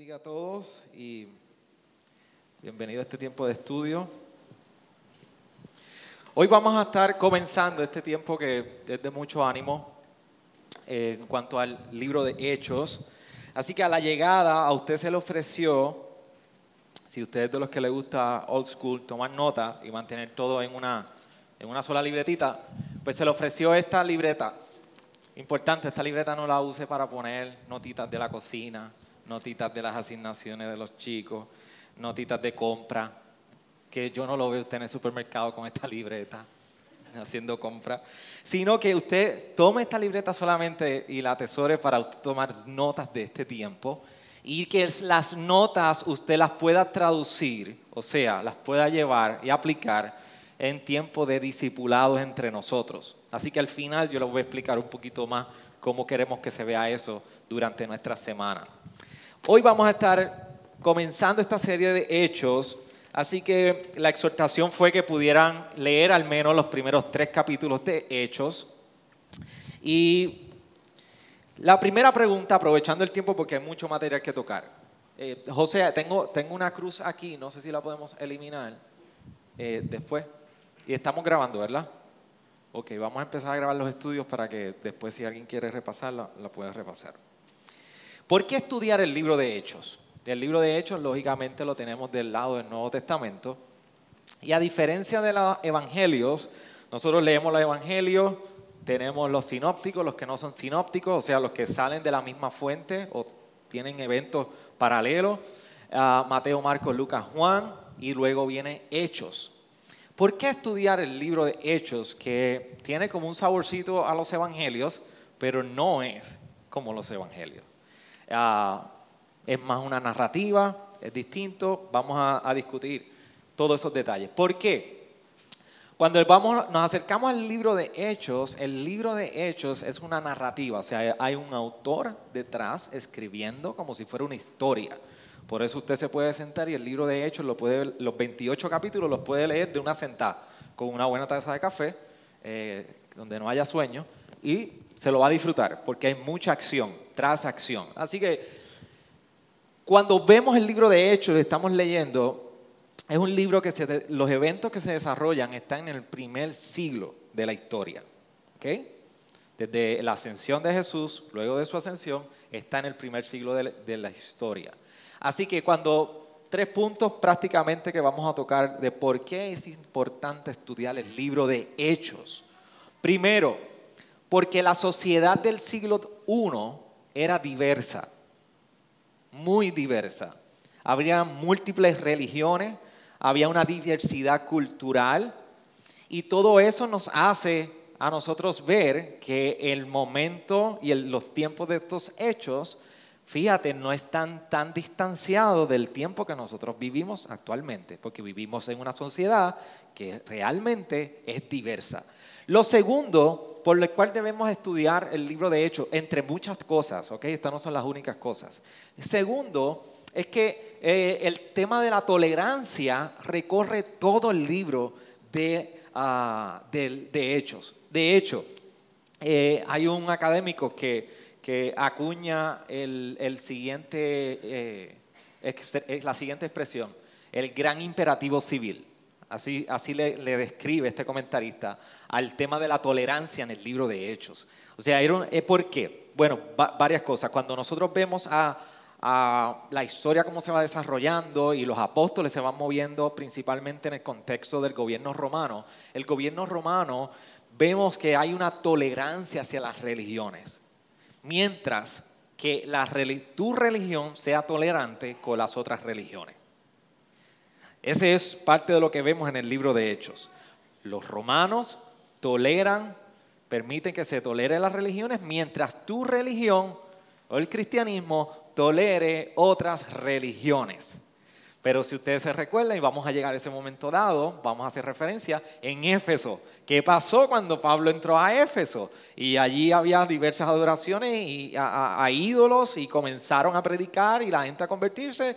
bendiga a todos y bienvenido a este tiempo de estudio. Hoy vamos a estar comenzando este tiempo que es de mucho ánimo eh, en cuanto al libro de Hechos. Así que a la llegada a usted se le ofreció, si usted es de los que le gusta old school, tomar nota y mantener todo en una, en una sola libretita, pues se le ofreció esta libreta. Importante, esta libreta no la use para poner notitas de la cocina, notitas de las asignaciones de los chicos, notitas de compra, que yo no lo veo usted en el supermercado con esta libreta haciendo compra, sino que usted tome esta libreta solamente y la atesore para tomar notas de este tiempo y que las notas usted las pueda traducir, o sea, las pueda llevar y aplicar en tiempo de discipulados entre nosotros. Así que al final yo les voy a explicar un poquito más cómo queremos que se vea eso durante nuestra semana. Hoy vamos a estar comenzando esta serie de hechos, así que la exhortación fue que pudieran leer al menos los primeros tres capítulos de hechos. Y la primera pregunta, aprovechando el tiempo porque hay mucho material que tocar. Eh, José, tengo, tengo una cruz aquí, no sé si la podemos eliminar eh, después. Y estamos grabando, ¿verdad? Ok, vamos a empezar a grabar los estudios para que después si alguien quiere repasarla, la pueda repasar. ¿Por qué estudiar el libro de Hechos? El libro de Hechos, lógicamente, lo tenemos del lado del Nuevo Testamento. Y a diferencia de los evangelios, nosotros leemos los evangelios, tenemos los sinópticos, los que no son sinópticos, o sea, los que salen de la misma fuente o tienen eventos paralelos. Mateo, Marcos, Lucas, Juan, y luego viene Hechos. ¿Por qué estudiar el libro de Hechos que tiene como un saborcito a los evangelios, pero no es como los evangelios? Ah, es más una narrativa, es distinto, vamos a, discutir todos esos detalles. ¿Por qué? Cuando nos acercamos al libro de Hechos, el libro de Hechos es una narrativa, o sea, hay un autor detrás escribiendo como si fuera una historia. Por eso usted se puede sentar y el libro de Hechos, lo puede, los 28 capítulos los puede leer de una sentada, con una buena taza de café, eh, donde no haya sueño, y se lo va a disfrutar, porque hay mucha acción, tras acción. Así que cuando vemos el libro de Hechos, estamos leyendo, es un libro que los eventos que se desarrollan están en el primer siglo de la historia. Desde la ascensión de Jesús, luego de su ascensión, está en el primer siglo de la historia. Así que cuando tres puntos prácticamente que vamos a tocar de por qué es importante estudiar el libro de Hechos. Primero, porque la sociedad del siglo I era diversa, muy diversa. Había múltiples religiones, había una diversidad cultural y todo eso nos hace a nosotros ver que el momento y los tiempos de estos hechos fíjate, no están tan distanciados del tiempo que nosotros vivimos actualmente, porque vivimos en una sociedad que realmente es diversa. Lo segundo, por lo cual debemos estudiar el libro de Hechos, entre muchas cosas, ¿ok? Estas no son las únicas cosas. Segundo, es que eh, el tema de la tolerancia recorre todo el libro de, ah, Hechos. De hecho, eh, hay un académico que acuña el, siguiente, eh, la siguiente expresión, el gran imperativo civil. Así, así le, describe este comentarista al tema de la tolerancia en el libro de Hechos. O sea, eh, ¿por qué? Bueno, varias cosas. Cuando nosotros vemos a, la historia cómo se va desarrollando y los apóstoles se van moviendo principalmente en el contexto del gobierno romano, el gobierno romano vemos que hay una tolerancia hacia las religiones mientras que tu religión sea tolerante con las otras religiones. Ese es parte de lo que vemos en el libro de Hechos. Los romanos toleran, permiten que se tolere las religiones, mientras tu religión o el cristianismo tolere otras religiones. Pero si ustedes se recuerdan, y vamos a llegar a ese momento dado, vamos a hacer referencia en Éfeso. ¿Qué pasó cuando Pablo entró a Éfeso? Y allí había diversas adoraciones y a, ídolos y comenzaron a predicar y la gente a convertirse.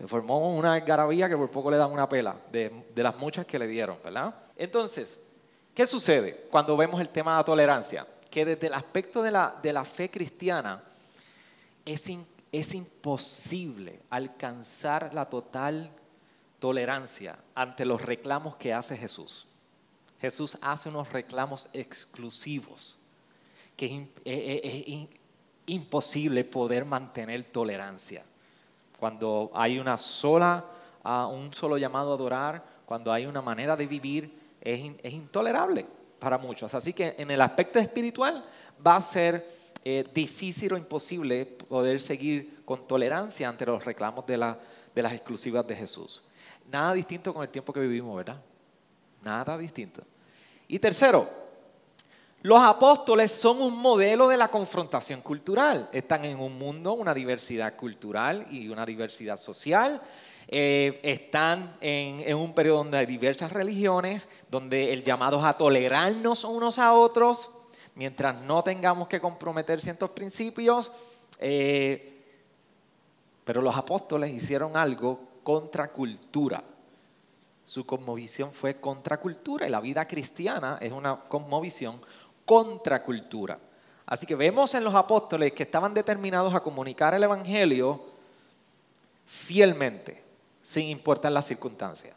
Se formó una garabía que por poco le dan una pela de, las muchas que le dieron, ¿verdad? Entonces, ¿qué sucede cuando vemos el tema de la tolerancia? Que desde el aspecto de la, de la fe cristiana es, es imposible alcanzar la total tolerancia ante los reclamos que hace Jesús. Jesús hace unos reclamos exclusivos que es, imposible poder mantener tolerancia. Cuando hay una sola, ah, un solo llamado a adorar, cuando hay una manera de vivir, es, intolerable para muchos. Así que en el aspecto espiritual va a ser eh, difícil o imposible poder seguir con tolerancia ante los reclamos de, de las exclusivas de Jesús. Nada distinto con el tiempo que vivimos, ¿verdad? Nada distinto. Y tercero, los apóstoles son un modelo de la confrontación cultural. Están en un mundo, una diversidad cultural y una diversidad social. Eh, están en, un periodo donde hay diversas religiones, donde el llamado es a tolerarnos unos a otros, mientras no tengamos que comprometer ciertos principios. Eh, pero los apóstoles hicieron algo contra cultura. Su cosmovisión fue contra cultura y la vida cristiana es una cosmovisión contracultura. Así que vemos en los apóstoles que estaban determinados a comunicar el Evangelio fielmente, sin importar las circunstancias.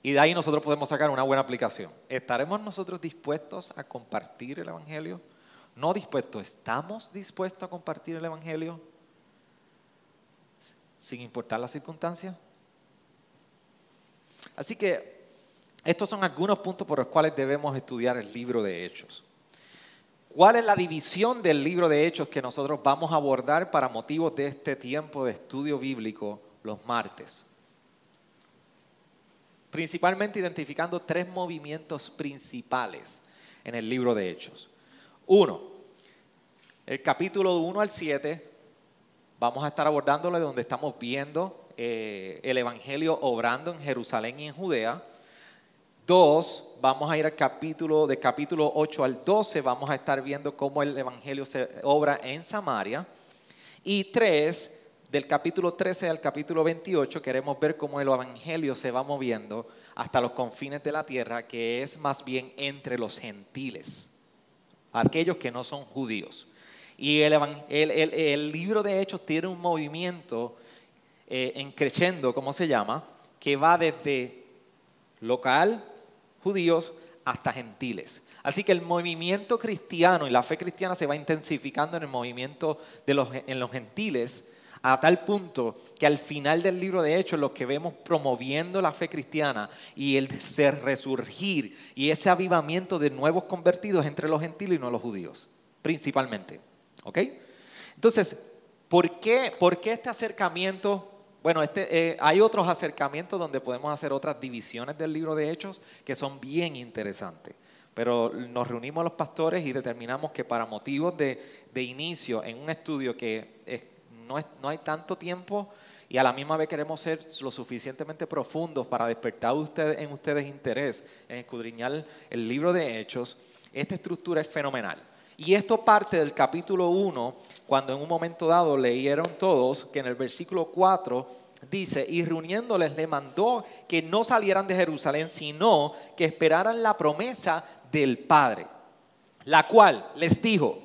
Y de ahí nosotros podemos sacar una buena aplicación. ¿Estaremos nosotros dispuestos a compartir el Evangelio? No dispuestos, ¿estamos dispuestos a compartir el Evangelio sin importar las circunstancias? Así que estos son algunos puntos por los cuales debemos estudiar el libro de Hechos. ¿Cuál es la división del libro de Hechos que nosotros vamos a abordar para motivos de este tiempo de estudio bíblico los martes? Principalmente identificando tres movimientos principales en el libro de Hechos. Uno, el capítulo 1 al 7, vamos a estar abordándole donde estamos viendo eh, el Evangelio obrando en Jerusalén y en Judea. Dos, vamos a ir al capítulo, de capítulo 8 al 12, vamos a estar viendo cómo el Evangelio se obra en Samaria. Y tres, del capítulo 13 al capítulo 28, queremos ver cómo el Evangelio se va moviendo hasta los confines de la tierra, que es más bien entre los gentiles, aquellos que no son judíos. Y el, el, libro de Hechos tiene un movimiento eh, en creciendo, como se llama, que va desde local, judíos hasta gentiles. Así que el movimiento cristiano y la fe cristiana se va intensificando en el movimiento de los, en los gentiles a tal punto que al final del libro de Hechos los que vemos promoviendo la fe cristiana y el ser resurgir y ese avivamiento de nuevos convertidos entre los gentiles y no los judíos, principalmente. ¿Ok? Entonces, ¿por qué, por qué este acercamiento bueno, este, eh, hay otros acercamientos donde podemos hacer otras divisiones del libro de Hechos que son bien interesantes. Pero nos reunimos los pastores y determinamos que para motivos de, inicio en un estudio que no, no hay tanto tiempo y a la misma vez queremos ser lo suficientemente profundos para despertar en ustedes interés en escudriñar el libro de Hechos, esta estructura es fenomenal. Y esto parte del capítulo 1, cuando en un momento dado leyeron todos que en el versículo 4 dice, y reuniéndoles le mandó que no salieran de Jerusalén, sino que esperaran la promesa del Padre, la cual les dijo,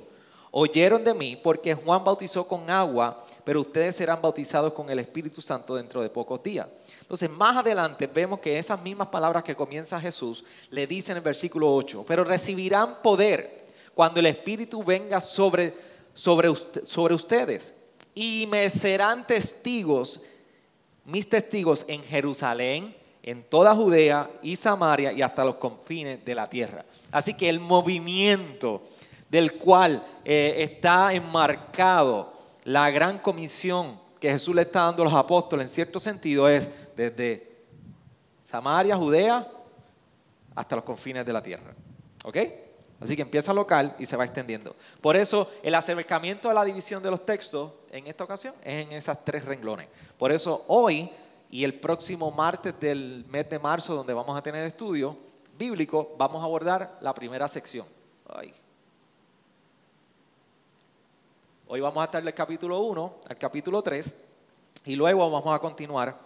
oyeron de mí porque Juan bautizó con agua, pero ustedes serán bautizados con el Espíritu Santo dentro de pocos días. Entonces, más adelante vemos que esas mismas palabras que comienza Jesús le dice en el versículo 8, pero recibirán poder cuando el Espíritu venga sobre, sobre, ustedes. Y me serán testigos, mis testigos en Jerusalén, en toda Judea y Samaria y hasta los confines de la tierra. Así que el movimiento del cual eh, está enmarcado la gran comisión que Jesús le está dando a los apóstoles en cierto sentido es desde Samaria, Judea, hasta los confines de la tierra. ¿Ok? Así que empieza local y se va extendiendo. Por eso el acercamiento a la división de los textos en esta ocasión es en esas tres renglones. Por eso hoy y el próximo martes del mes de marzo, donde vamos a tener estudio bíblico, vamos a abordar la primera sección. Hoy vamos a estar del capítulo 1 al capítulo 3 y luego vamos a continuar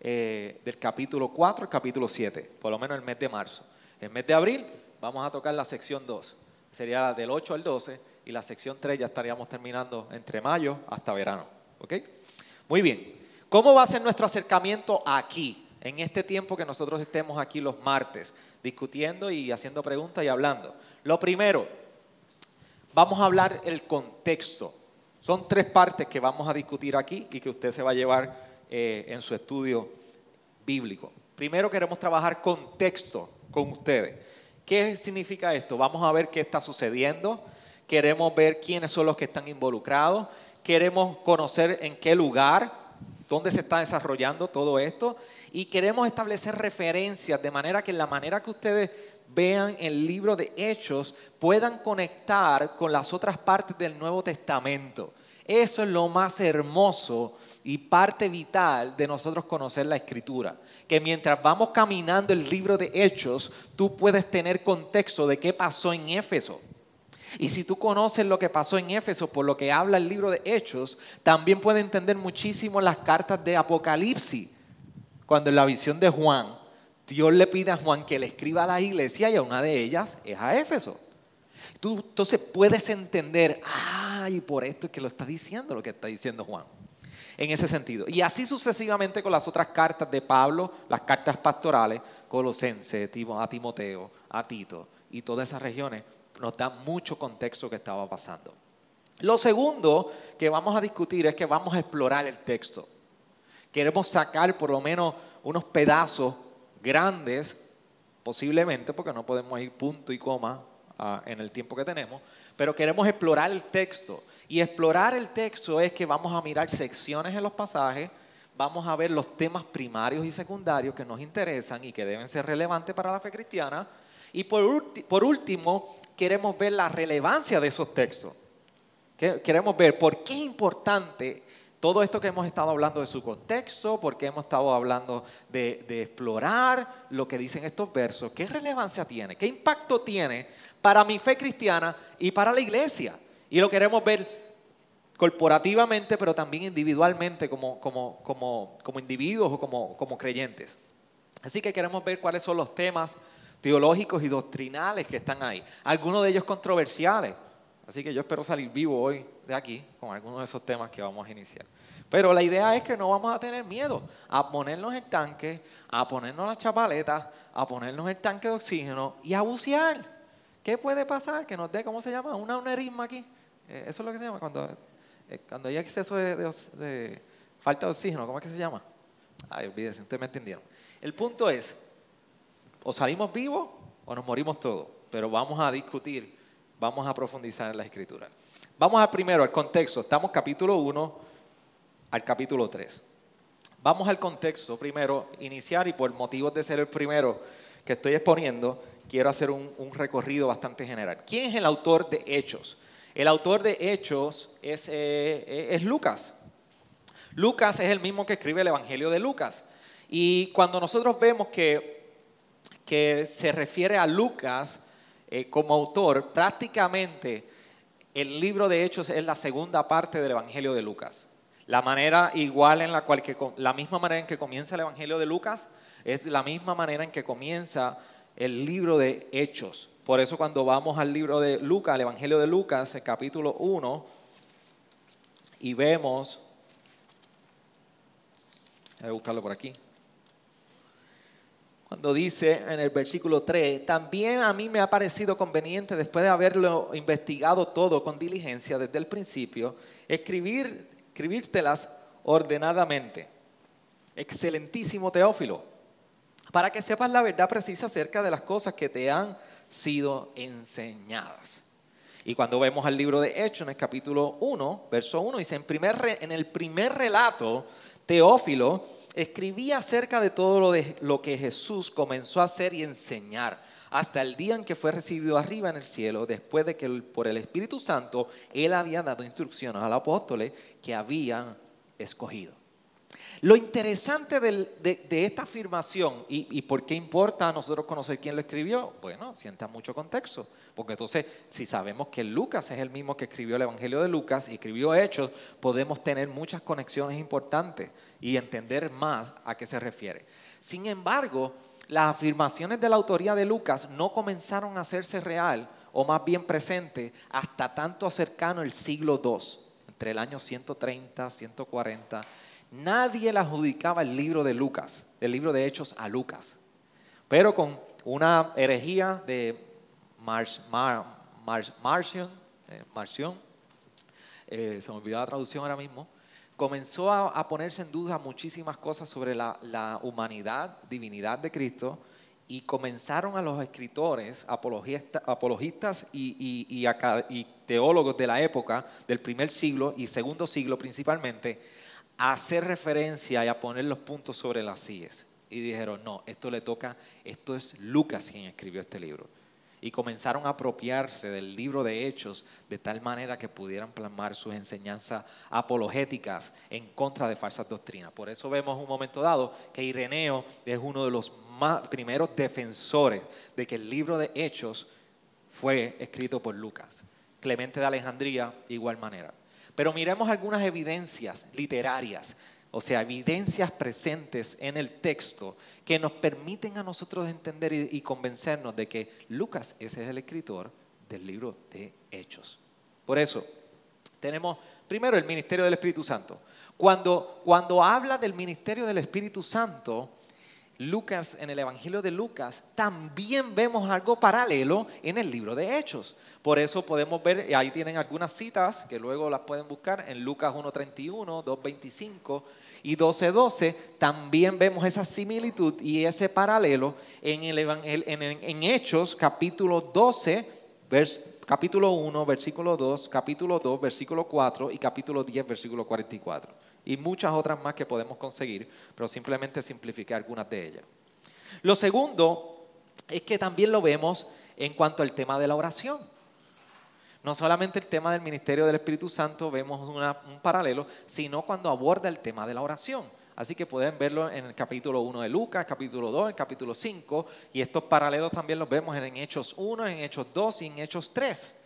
eh, del capítulo 4 al capítulo 7, por lo menos el mes de marzo. El mes de abril vamos a tocar la sección 2. Sería del 8 al 12. y la sección 3 ya estaríamos terminando entre mayo hasta verano. ¿Ok? Muy bien. ¿Cómo va a ser nuestro acercamiento aquí, en este tiempo que nosotros estemos aquí los martes, discutiendo y haciendo preguntas y hablando? Lo primero, vamos a hablar el contexto. Son tres partes que vamos a discutir aquí y que usted se va a llevar eh, en su estudio bíblico. Primero queremos trabajar contexto con ustedes. ¿Qué significa esto? Vamos a ver qué está sucediendo. Queremos ver quiénes son los que están involucrados. Queremos conocer en qué lugar, dónde se está desarrollando todo esto. Y queremos establecer referencias de manera que en la manera que ustedes vean el libro de Hechos puedan conectar con las otras partes del Nuevo Testamento. Eso es lo más hermoso y parte vital de nosotros conocer la escritura. Que mientras vamos caminando el libro de Hechos, tú puedes tener contexto de qué pasó en Éfeso. Y si tú conoces lo que pasó en Éfeso por lo que habla el libro de Hechos, también puedes entender muchísimo las cartas de Apocalipsis. Cuando en la visión de Juan, Dios le pide a Juan que le escriba a la iglesia y a una de ellas es a Éfeso. Tú entonces puedes entender, ah, y por esto es que lo está diciendo lo que está diciendo Juan. En ese sentido. Y así sucesivamente con las otras cartas de Pablo, las cartas pastorales, Colosense, a Timoteo, a Tito y todas esas regiones, nos da mucho contexto que estaba pasando. Lo segundo que vamos a discutir es que vamos a explorar el texto. Queremos sacar por lo menos unos pedazos grandes, posiblemente, porque no podemos ir punto y coma en el tiempo que tenemos, pero queremos explorar el texto. Y explorar el texto es que vamos a mirar secciones en los pasajes, vamos a ver los temas primarios y secundarios que nos interesan y que deben ser relevantes para la fe cristiana. Y por, por último, queremos ver la relevancia de esos textos. Queremos ver por qué es importante todo esto que hemos estado hablando de su contexto, porque hemos estado hablando de, explorar lo que dicen estos versos, qué relevancia tiene, qué impacto tiene para mi fe cristiana y para la iglesia. Y lo queremos ver corporativamente, pero también individualmente como, como, como, como individuos o como, como creyentes. Así que queremos ver cuáles son los temas teológicos y doctrinales que están ahí. Algunos de ellos controversiales. Así que yo espero salir vivo hoy de aquí con algunos de esos temas que vamos a iniciar. Pero la idea es que no vamos a tener miedo a ponernos el tanque, a ponernos las chapaletas, a ponernos el tanque de oxígeno y a bucear. ¿Qué puede pasar? Que nos dé, ¿cómo se llama? Un aneurisma aquí. Eh, eso es lo que se llama cuando, eh, cuando hay exceso de, falta de oxígeno. ¿Cómo es que se llama? Ay, olvídese, ustedes me entendieron. El punto es, o salimos vivos o nos morimos todos. Pero vamos a discutir, vamos a profundizar en la escritura. Vamos primero, al contexto. Estamos capítulo 1 al capítulo 3. Vamos al contexto primero, iniciar y por motivos de ser el primero que estoy exponiendo, quiero hacer un, recorrido bastante general. ¿Quién es el autor de Hechos? El autor de Hechos es, eh, es Lucas. Lucas es el mismo que escribe el Evangelio de Lucas. Y cuando nosotros vemos que, que se refiere a Lucas eh, como autor, prácticamente el libro de Hechos es la segunda parte del Evangelio de Lucas. La manera igual en la cual que, la misma manera en que comienza el Evangelio de Lucas es la misma manera en que comienza el libro de Hechos. Por eso cuando vamos al libro de Lucas, al Evangelio de Lucas, el capítulo 1, y vemos, voy a buscarlo por aquí, cuando dice en el versículo 3, también a mí me ha parecido conveniente, después de haberlo investigado todo con diligencia desde el principio, escribir, escribírtelas ordenadamente. Excelentísimo Teófilo para que sepas la verdad precisa acerca de las cosas que te han sido enseñadas. Y cuando vemos al libro de Hechos en el capítulo 1, verso 1, dice, en, primer, en el primer relato, Teófilo escribía acerca de todo lo, de, lo que Jesús comenzó a hacer y enseñar hasta el día en que fue recibido arriba en el cielo, después de que por el Espíritu Santo él había dado instrucciones a los apóstoles que habían escogido. Lo interesante de, esta afirmación y, por qué importa a nosotros conocer quién lo escribió, bueno, sienta mucho contexto, porque entonces si sabemos que Lucas es el mismo que escribió el Evangelio de Lucas y escribió Hechos, podemos tener muchas conexiones importantes y entender más a qué se refiere. Sin embargo, las afirmaciones de la autoría de Lucas no comenzaron a hacerse real o más bien presente, hasta tanto cercano el siglo II, entre el año 130, 140. Nadie le adjudicaba el libro de Lucas, el libro de Hechos a Lucas. Pero con una herejía de Marcion, eh, eh, se me olvidó la traducción ahora mismo, comenzó a, ponerse en duda muchísimas cosas sobre la, humanidad, divinidad de Cristo, y comenzaron a los escritores, apologistas y, teólogos de la época, del primer siglo y segundo siglo principalmente, a hacer referencia y a poner los puntos sobre las sillas. Y dijeron, no, esto le toca, esto es Lucas quien escribió este libro y comenzaron a apropiarse del libro de Hechos de tal manera que pudieran plasmar sus enseñanzas apologéticas en contra de falsas doctrinas. Por eso vemos un momento dado que Ireneo es uno de los primeros defensores de que el libro de Hechos fue escrito por Lucas. Clemente de Alejandría, igual manera. Pero miremos algunas evidencias literarias, o sea, evidencias presentes en el texto que nos permiten a nosotros entender y, convencernos de que Lucas ese es el escritor del libro de Hechos. Por eso, tenemos primero el ministerio del Espíritu Santo. Cuando, cuando habla del ministerio del Espíritu Santo, Lucas, en el Evangelio de Lucas, también vemos algo paralelo en el libro de Hechos. Por eso podemos ver, ahí tienen algunas citas que luego las pueden buscar en Lucas 1.31, 2.25 y 12.12, también vemos esa similitud y ese paralelo en, el, en, Hechos capítulo 12, capítulo 1, versículo 2, capítulo 2, versículo 4 y capítulo 10, versículo 44. Y muchas otras más que podemos conseguir, pero simplemente simplificar algunas de ellas. Lo segundo es que también lo vemos en cuanto al tema de la oración. No solamente el tema del ministerio del Espíritu Santo vemos un paralelo, sino cuando aborda el tema de la oración. Así que pueden verlo en el capítulo 1 de Lucas, capítulo 2, el capítulo 5, y estos paralelos también los vemos en Hechos 1, en Hechos 2 y en Hechos 3.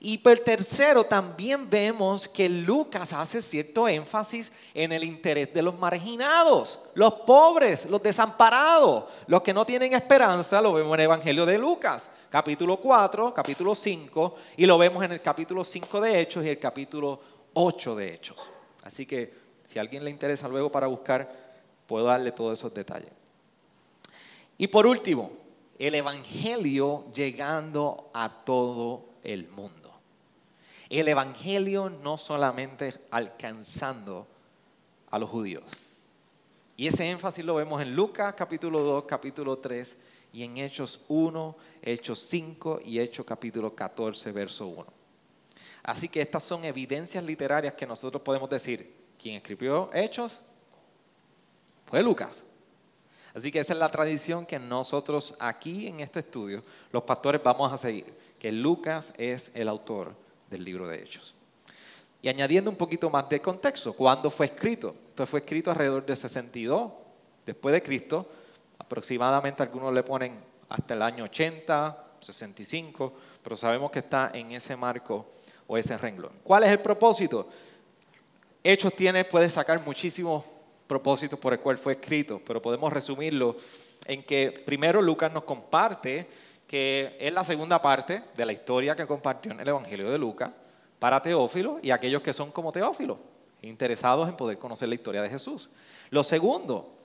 Y por tercero, también vemos que Lucas hace cierto énfasis en el interés de los marginados, los pobres, los desamparados, los que no tienen esperanza, lo vemos en el Evangelio de Lucas, capítulo 4, capítulo 5, y lo vemos en el capítulo 5 de Hechos y el capítulo 8 de Hechos. Así que si a alguien le interesa luego para buscar, puedo darle todos esos detalles. Y por último, el Evangelio llegando a todo el mundo el Evangelio no solamente alcanzando a los judíos. Y ese énfasis lo vemos en Lucas capítulo 2, capítulo 3 y en Hechos 1, Hechos 5 y Hechos capítulo 14, verso 1. Así que estas son evidencias literarias que nosotros podemos decir, ¿quién escribió Hechos? Fue Lucas. Así que esa es la tradición que nosotros aquí en este estudio, los pastores, vamos a seguir, que Lucas es el autor del libro de Hechos. Y añadiendo un poquito más de contexto, ¿cuándo fue escrito? Esto fue escrito alrededor de 62 después de Cristo, aproximadamente algunos le ponen hasta el año 80, 65, pero sabemos que está en ese marco o ese renglón. ¿Cuál es el propósito? Hechos tiene, puede sacar muchísimos propósitos por el cual fue escrito, pero podemos resumirlo en que primero Lucas nos comparte que es la segunda parte de la historia que compartió en el Evangelio de Lucas para Teófilo y aquellos que son como Teófilo, interesados en poder conocer la historia de Jesús. Lo segundo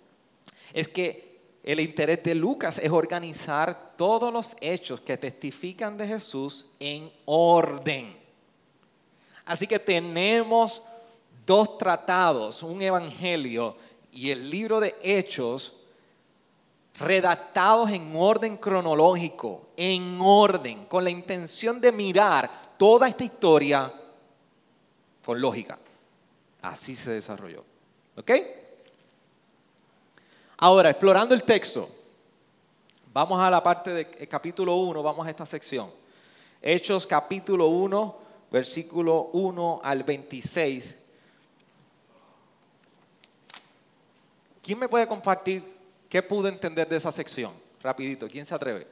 es que el interés de Lucas es organizar todos los hechos que testifican de Jesús en orden. Así que tenemos dos tratados, un evangelio y el libro de hechos redactados en orden cronológico, en orden, con la intención de mirar toda esta historia con lógica. Así se desarrolló. ¿Ok? Ahora, explorando el texto, vamos a la parte del eh, capítulo 1, vamos a esta sección. Hechos capítulo 1, versículo 1 al 26. ¿Quién me puede compartir ¿Qué pudo entender de esa sección? Rapidito, ¿quién se atreve?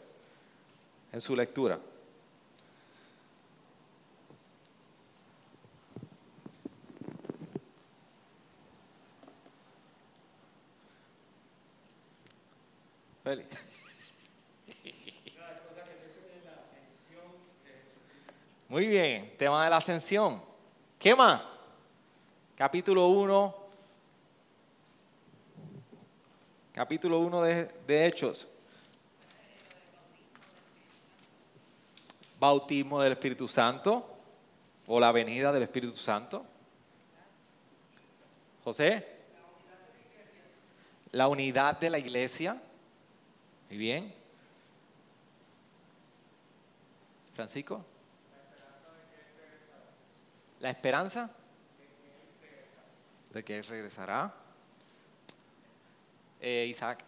En su lectura. Feli. Muy bien, tema de la ascensión. ¿Qué más? Capítulo 1. Capítulo 1 de, de Hechos. Bautismo del Espíritu Santo o la venida del Espíritu Santo. José. La unidad de la iglesia. Muy bien. Francisco. La esperanza de que Él regresará. Eh, Isaac.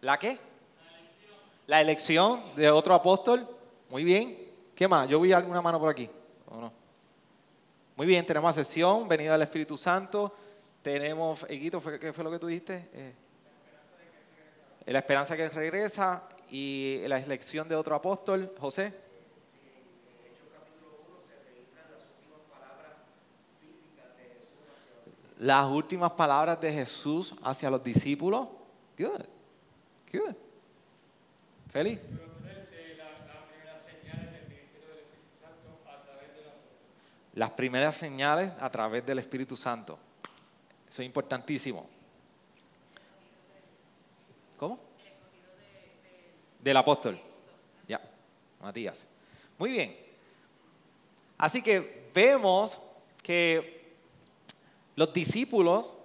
¿La qué? La elección de otro apóstol. Muy bien. ¿Qué más? Yo vi alguna mano por aquí. ¿O no? Muy bien, tenemos sesión, venida del Espíritu Santo. Tenemos, Eguito, ¿qué fue lo que tú dijiste? Eh, la esperanza que regresa y la elección de otro apóstol, José. Las últimas palabras de Jesús hacia los discípulos. Good. Good. Feliz. Las primeras señales a través del Espíritu Santo. Eso es importantísimo. ¿Cómo? Del apóstol. Ya, Matías. Muy bien. Así que vemos que los discípulos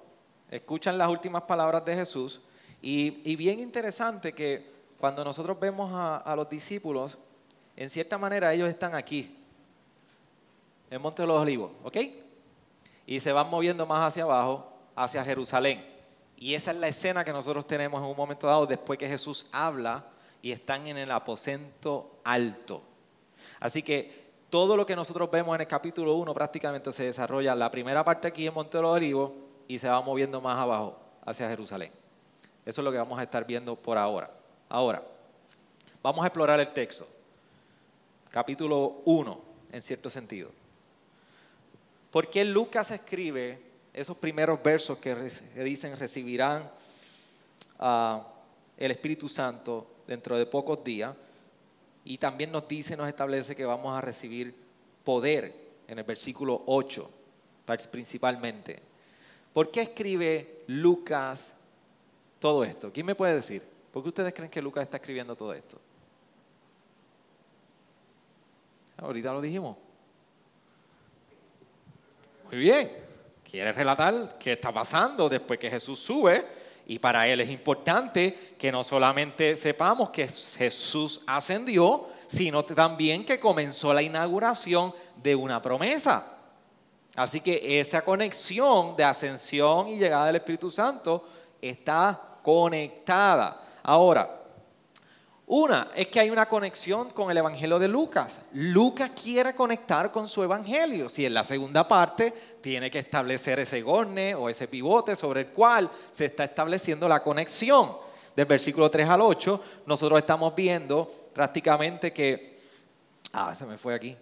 escuchan las últimas palabras de Jesús y, bien interesante que cuando nosotros vemos a, a, los discípulos, en cierta manera ellos están aquí, en Monte de los Olivos, ¿ok? Y se van moviendo más hacia abajo, hacia Jerusalén. Y esa es la escena que nosotros tenemos en un momento dado después que Jesús habla y están en el aposento alto. Así que todo lo que nosotros vemos en el capítulo 1 prácticamente se desarrolla la primera parte aquí en Monte de los Olivos y se va moviendo más abajo hacia Jerusalén. Eso es lo que vamos a estar viendo por ahora. Ahora, vamos a explorar el texto. Capítulo 1, en cierto sentido. ¿Por qué Lucas escribe esos primeros versos que, dicen recibirán uh, el Espíritu Santo dentro de pocos días? Y también nos dice, nos establece que vamos a recibir poder en el versículo 8, principalmente. ¿Por qué escribe Lucas todo esto? ¿Quién me puede decir? ¿Por qué ustedes creen que Lucas está escribiendo todo esto? Ahorita lo dijimos. Muy bien. Quiere relatar qué está pasando después que Jesús sube. Y para él es importante que no solamente sepamos que Jesús ascendió, sino también que comenzó la inauguración de una promesa. Así que esa conexión de ascensión y llegada del Espíritu Santo está conectada. Ahora, una es que hay una conexión con el Evangelio de Lucas. Lucas quiere conectar con su Evangelio. Si en la segunda parte tiene que establecer ese gorne o ese pivote sobre el cual se está estableciendo la conexión. Del versículo 3 al 8, nosotros estamos viendo prácticamente que, ah, se me fue aquí,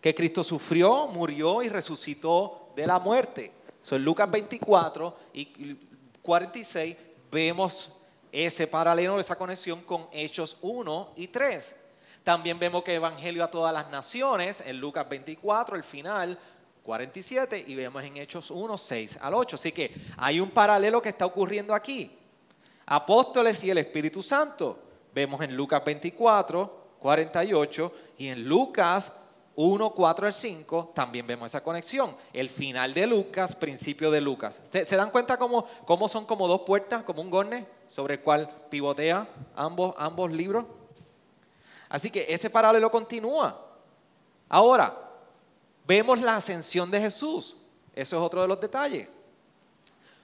que Cristo sufrió, murió y resucitó de la muerte. Eso en Lucas 24 y 46 vemos ese paralelo, esa conexión con Hechos 1 y 3. También vemos que Evangelio a todas las naciones, en Lucas 24, el final 47, y vemos en Hechos 1, 6 al 8. Así que hay un paralelo que está ocurriendo aquí. Apóstoles y el Espíritu Santo. Vemos en Lucas 24, 48 y en Lucas 1, 4 al 5 también vemos esa conexión. El final de Lucas, principio de Lucas. ¿Se dan cuenta cómo, cómo son como dos puertas, como un gorne sobre el cual pivotea ambos, ambos libros? Así que ese paralelo continúa. Ahora, vemos la ascensión de Jesús. Eso es otro de los detalles.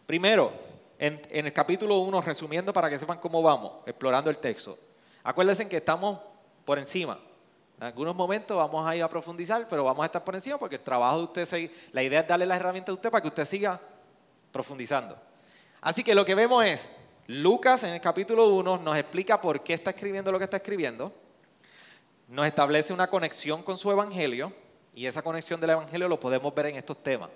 Primero, en, en el capítulo 1, resumiendo para que sepan cómo vamos, explorando el texto. Acuérdense que estamos por encima. En algunos momentos vamos a ir a profundizar, pero vamos a estar por encima porque el trabajo de usted, la idea es darle las herramientas a usted para que usted siga profundizando. Así que lo que vemos es, Lucas en el capítulo 1 nos explica por qué está escribiendo lo que está escribiendo, nos establece una conexión con su evangelio y esa conexión del evangelio lo podemos ver en estos temas.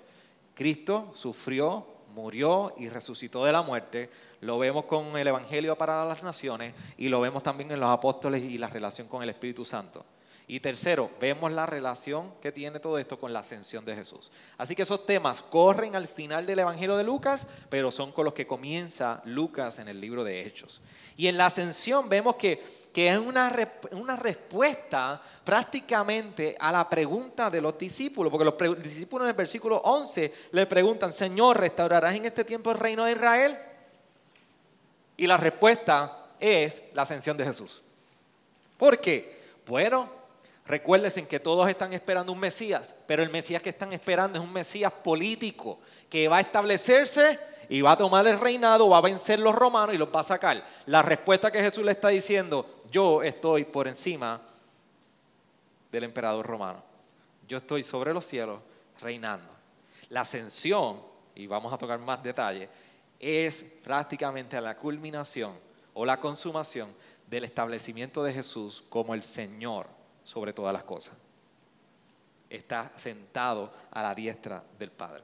Cristo sufrió, murió y resucitó de la muerte. Lo vemos con el Evangelio para las naciones y lo vemos también en los apóstoles y la relación con el Espíritu Santo. Y tercero, vemos la relación que tiene todo esto con la ascensión de Jesús. Así que esos temas corren al final del Evangelio de Lucas, pero son con los que comienza Lucas en el libro de Hechos. Y en la ascensión vemos que, que es una, una respuesta prácticamente a la pregunta de los discípulos, porque los discípulos en el versículo 11 le preguntan, Señor, ¿restaurarás en este tiempo el reino de Israel? Y la respuesta es la ascensión de Jesús. ¿Por qué? Bueno, Recuérdense que todos están esperando un Mesías, pero el Mesías que están esperando es un Mesías político que va a establecerse y va a tomar el reinado, va a vencer los romanos y los va a sacar. La respuesta que Jesús le está diciendo, yo estoy por encima del emperador romano. Yo estoy sobre los cielos reinando. La ascensión, y vamos a tocar más detalles, es prácticamente la culminación o la consumación del establecimiento de Jesús como el Señor sobre todas las cosas. Está sentado a la diestra del Padre.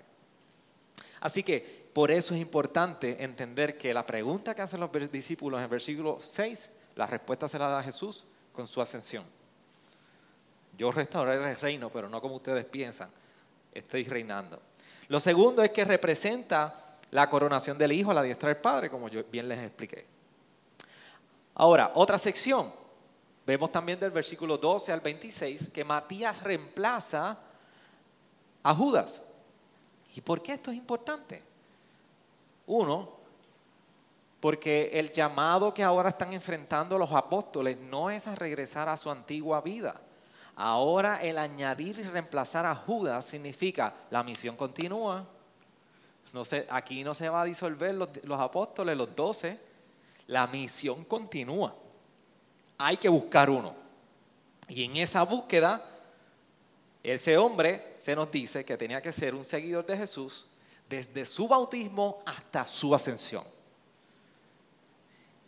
Así que por eso es importante entender que la pregunta que hacen los discípulos en el versículo 6, la respuesta se la da Jesús con su ascensión. Yo restauraré el reino, pero no como ustedes piensan. Estoy reinando. Lo segundo es que representa la coronación del Hijo a la diestra del Padre, como yo bien les expliqué. Ahora, otra sección, Vemos también del versículo 12 al 26 que Matías reemplaza a Judas. ¿Y por qué esto es importante? Uno, porque el llamado que ahora están enfrentando los apóstoles no es a regresar a su antigua vida. Ahora el añadir y reemplazar a Judas significa la misión continúa. No aquí no se va a disolver los, los apóstoles, los doce. La misión continúa hay que buscar uno. Y en esa búsqueda, ese hombre se nos dice que tenía que ser un seguidor de Jesús desde su bautismo hasta su ascensión.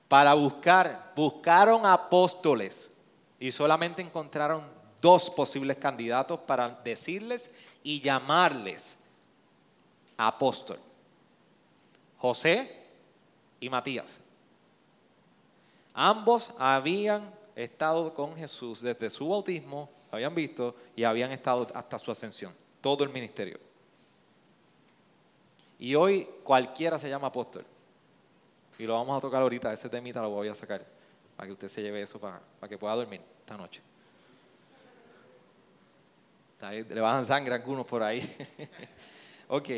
Para buscar, buscaron apóstoles y solamente encontraron dos posibles candidatos para decirles y llamarles apóstol. José y Matías. Ambos habían estado con Jesús desde su bautismo, habían visto y habían estado hasta su ascensión, todo el ministerio. Y hoy cualquiera se llama apóstol. Y lo vamos a tocar ahorita, ese temita lo voy a sacar, para que usted se lleve eso para, que pueda dormir esta noche. Le bajan sangre a algunos por ahí. ok.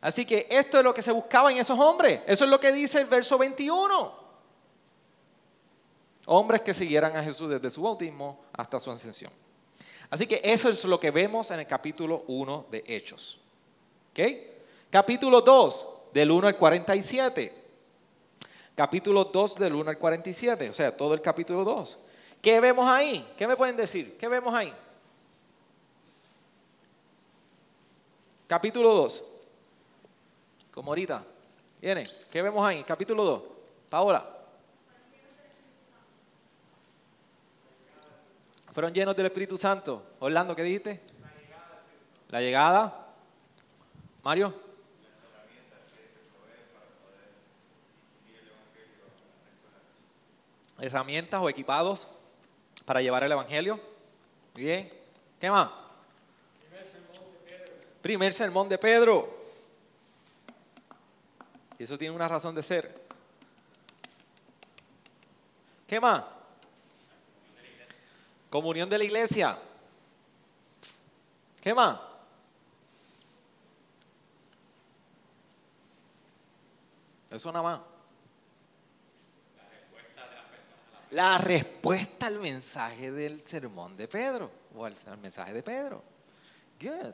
Así que esto es lo que se buscaba en esos hombres. Eso es lo que dice el verso 21. Hombres que siguieran a Jesús desde su bautismo hasta su ascensión. Así que eso es lo que vemos en el capítulo 1 de Hechos. Capítulo 2, del 1 al 47. Capítulo 2 del 1 al 47, o sea, todo el capítulo 2. ¿Qué vemos ahí? ¿Qué me pueden decir? ¿Qué vemos ahí? Capítulo 2. Como ahorita. Viene. ¿Qué vemos ahí? Capítulo 2. Paola. Fueron llenos del Espíritu Santo. Orlando, ¿qué dijiste? La llegada. Mario. Herramientas o equipados para llevar el Evangelio. Bien. ¿Qué más? Primer sermón de Pedro. Primer sermón de Pedro. Y eso tiene una razón de ser. ¿Qué más? Comunión de la iglesia. ¿Qué más? Eso nada más. La respuesta al mensaje del sermón de Pedro o al, mensaje de Pedro. Good.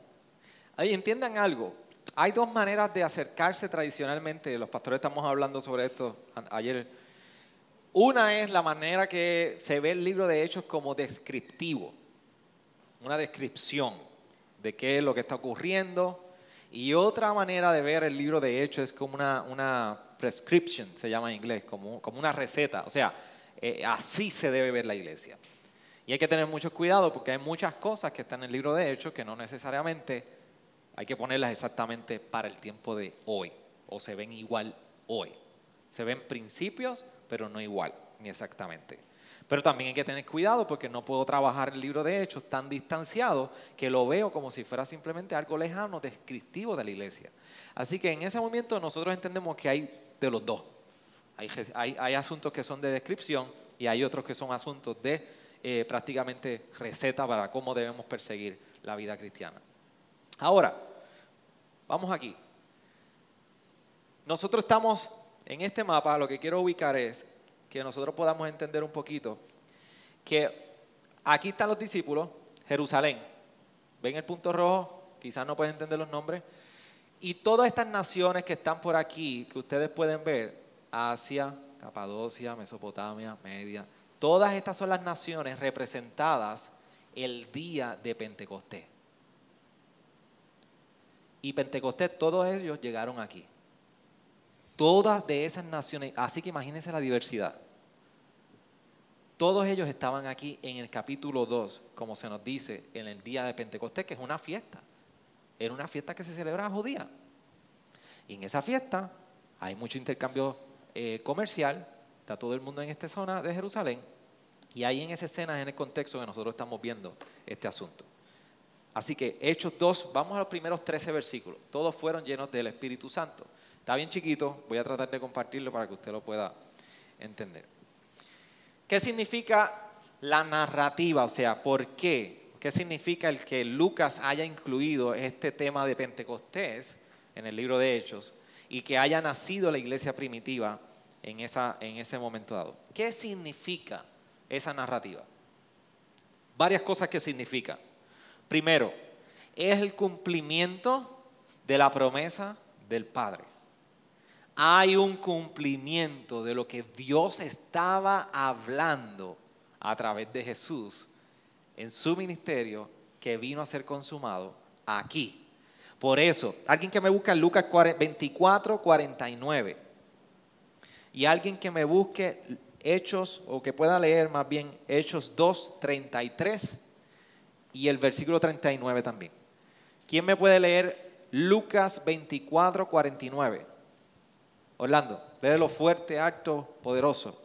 Ahí entiendan algo. Hay dos maneras de acercarse tradicionalmente. Los pastores estamos hablando sobre esto ayer una es la manera que se ve el libro de Hechos como descriptivo, una descripción de qué es lo que está ocurriendo. Y otra manera de ver el libro de Hechos es como una, una prescription, se llama en inglés, como, como una receta. O sea, eh, así se debe ver la iglesia. Y hay que tener mucho cuidado porque hay muchas cosas que están en el libro de Hechos que no necesariamente hay que ponerlas exactamente para el tiempo de hoy, o se ven igual hoy. Se ven principios, pero no igual, ni exactamente. Pero también hay que tener cuidado porque no puedo trabajar el libro de Hechos tan distanciado que lo veo como si fuera simplemente algo lejano, descriptivo de la iglesia. Así que en ese momento nosotros entendemos que hay de los dos. Hay, asuntos que son de descripción y hay otros que son asuntos de eh, prácticamente receta para cómo debemos perseguir la vida cristiana. Ahora, vamos aquí. Nosotros estamos en este mapa, lo que quiero ubicar es que nosotros podamos entender un poquito que aquí están los discípulos, Jerusalén. ¿Ven el punto rojo? Quizás no pueden entender los nombres. Y todas estas naciones que están por aquí, que ustedes pueden ver, Asia, Capadocia, Mesopotamia, Media, todas estas son las naciones representadas el día de Pentecostés. Y Pentecostés, todos ellos llegaron aquí todas de esas naciones, así que imagínense la diversidad. Todos ellos estaban aquí en el capítulo 2, como se nos dice en el día de Pentecostés, que es una fiesta. Era una fiesta que se celebraba judía. Y en esa fiesta hay mucho intercambio eh, comercial, está todo el mundo en esta zona de Jerusalén, y ahí en esa escena en el contexto que nosotros estamos viendo este asunto. Así que Hechos 2, vamos a los primeros 13 versículos. Todos fueron llenos del Espíritu Santo. Está bien chiquito, voy a tratar de compartirlo para que usted lo pueda entender. ¿Qué significa la narrativa? O sea, ¿por qué? ¿Qué significa el que Lucas haya incluido este tema de Pentecostés en el libro de Hechos y que haya nacido la iglesia primitiva en, en ese momento dado? ¿Qué significa esa narrativa? Varias cosas que significa. Primero, es el cumplimiento de la promesa del Padre hay un cumplimiento de lo que Dios estaba hablando a través de Jesús en su ministerio que vino a ser consumado aquí. Por eso, alguien que me busque en Lucas 24, 49 y alguien que me busque Hechos o que pueda leer más bien Hechos 2, 33 y el versículo 39 también. ¿Quién me puede leer Lucas 24, 49? Orlando, lo fuerte, acto, poderoso.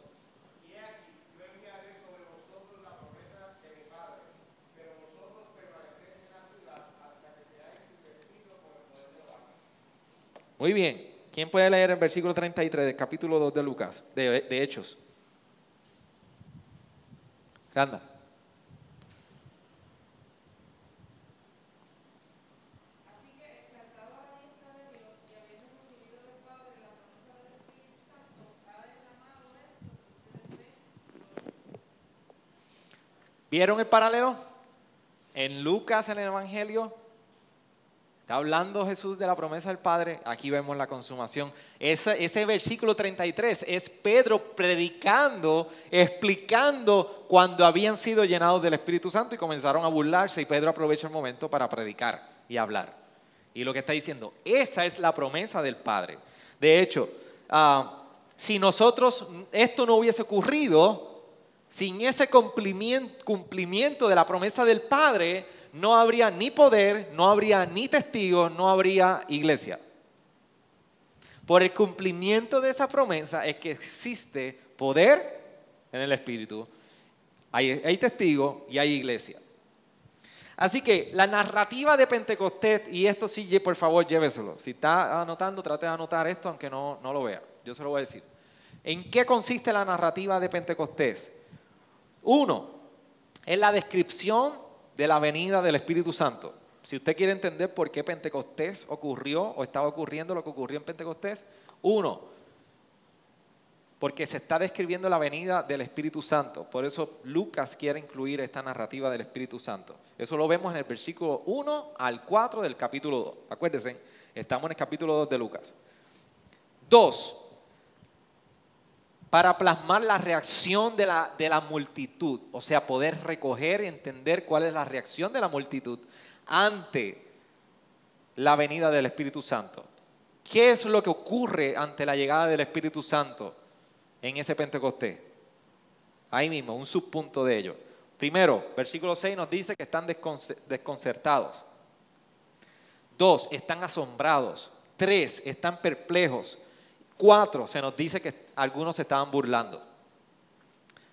Muy bien. ¿Quién puede leer el versículo 33 del capítulo 2 de Lucas, de, de Hechos? Anda. ¿Vieron el paralelo? En Lucas, en el Evangelio, está hablando Jesús de la promesa del Padre. Aquí vemos la consumación. Ese, ese versículo 33 es Pedro predicando, explicando cuando habían sido llenados del Espíritu Santo y comenzaron a burlarse. Y Pedro aprovecha el momento para predicar y hablar. Y lo que está diciendo, esa es la promesa del Padre. De hecho, ah, si nosotros esto no hubiese ocurrido, sin ese cumplimiento de la promesa del Padre, no habría ni poder, no habría ni testigos, no habría iglesia. Por el cumplimiento de esa promesa es que existe poder en el Espíritu, hay, hay testigos y hay iglesia. Así que la narrativa de Pentecostés, y esto sí, por favor, lléveselo. Si está anotando, trate de anotar esto, aunque no, no lo vea. Yo se lo voy a decir. ¿En qué consiste la narrativa de Pentecostés? Uno, es la descripción de la venida del Espíritu Santo. Si usted quiere entender por qué Pentecostés ocurrió o estaba ocurriendo lo que ocurrió en Pentecostés, uno, porque se está describiendo la venida del Espíritu Santo. Por eso Lucas quiere incluir esta narrativa del Espíritu Santo. Eso lo vemos en el versículo 1 al 4 del capítulo 2. Acuérdense, estamos en el capítulo 2 de Lucas. Dos, para plasmar la reacción de la, de la multitud, o sea, poder recoger y entender cuál es la reacción de la multitud ante la venida del Espíritu Santo. ¿Qué es lo que ocurre ante la llegada del Espíritu Santo en ese Pentecostés? Ahí mismo, un subpunto de ello. Primero, versículo 6 nos dice que están desconcertados. Dos, están asombrados. Tres, están perplejos. Cuatro, se nos dice que algunos se estaban burlando.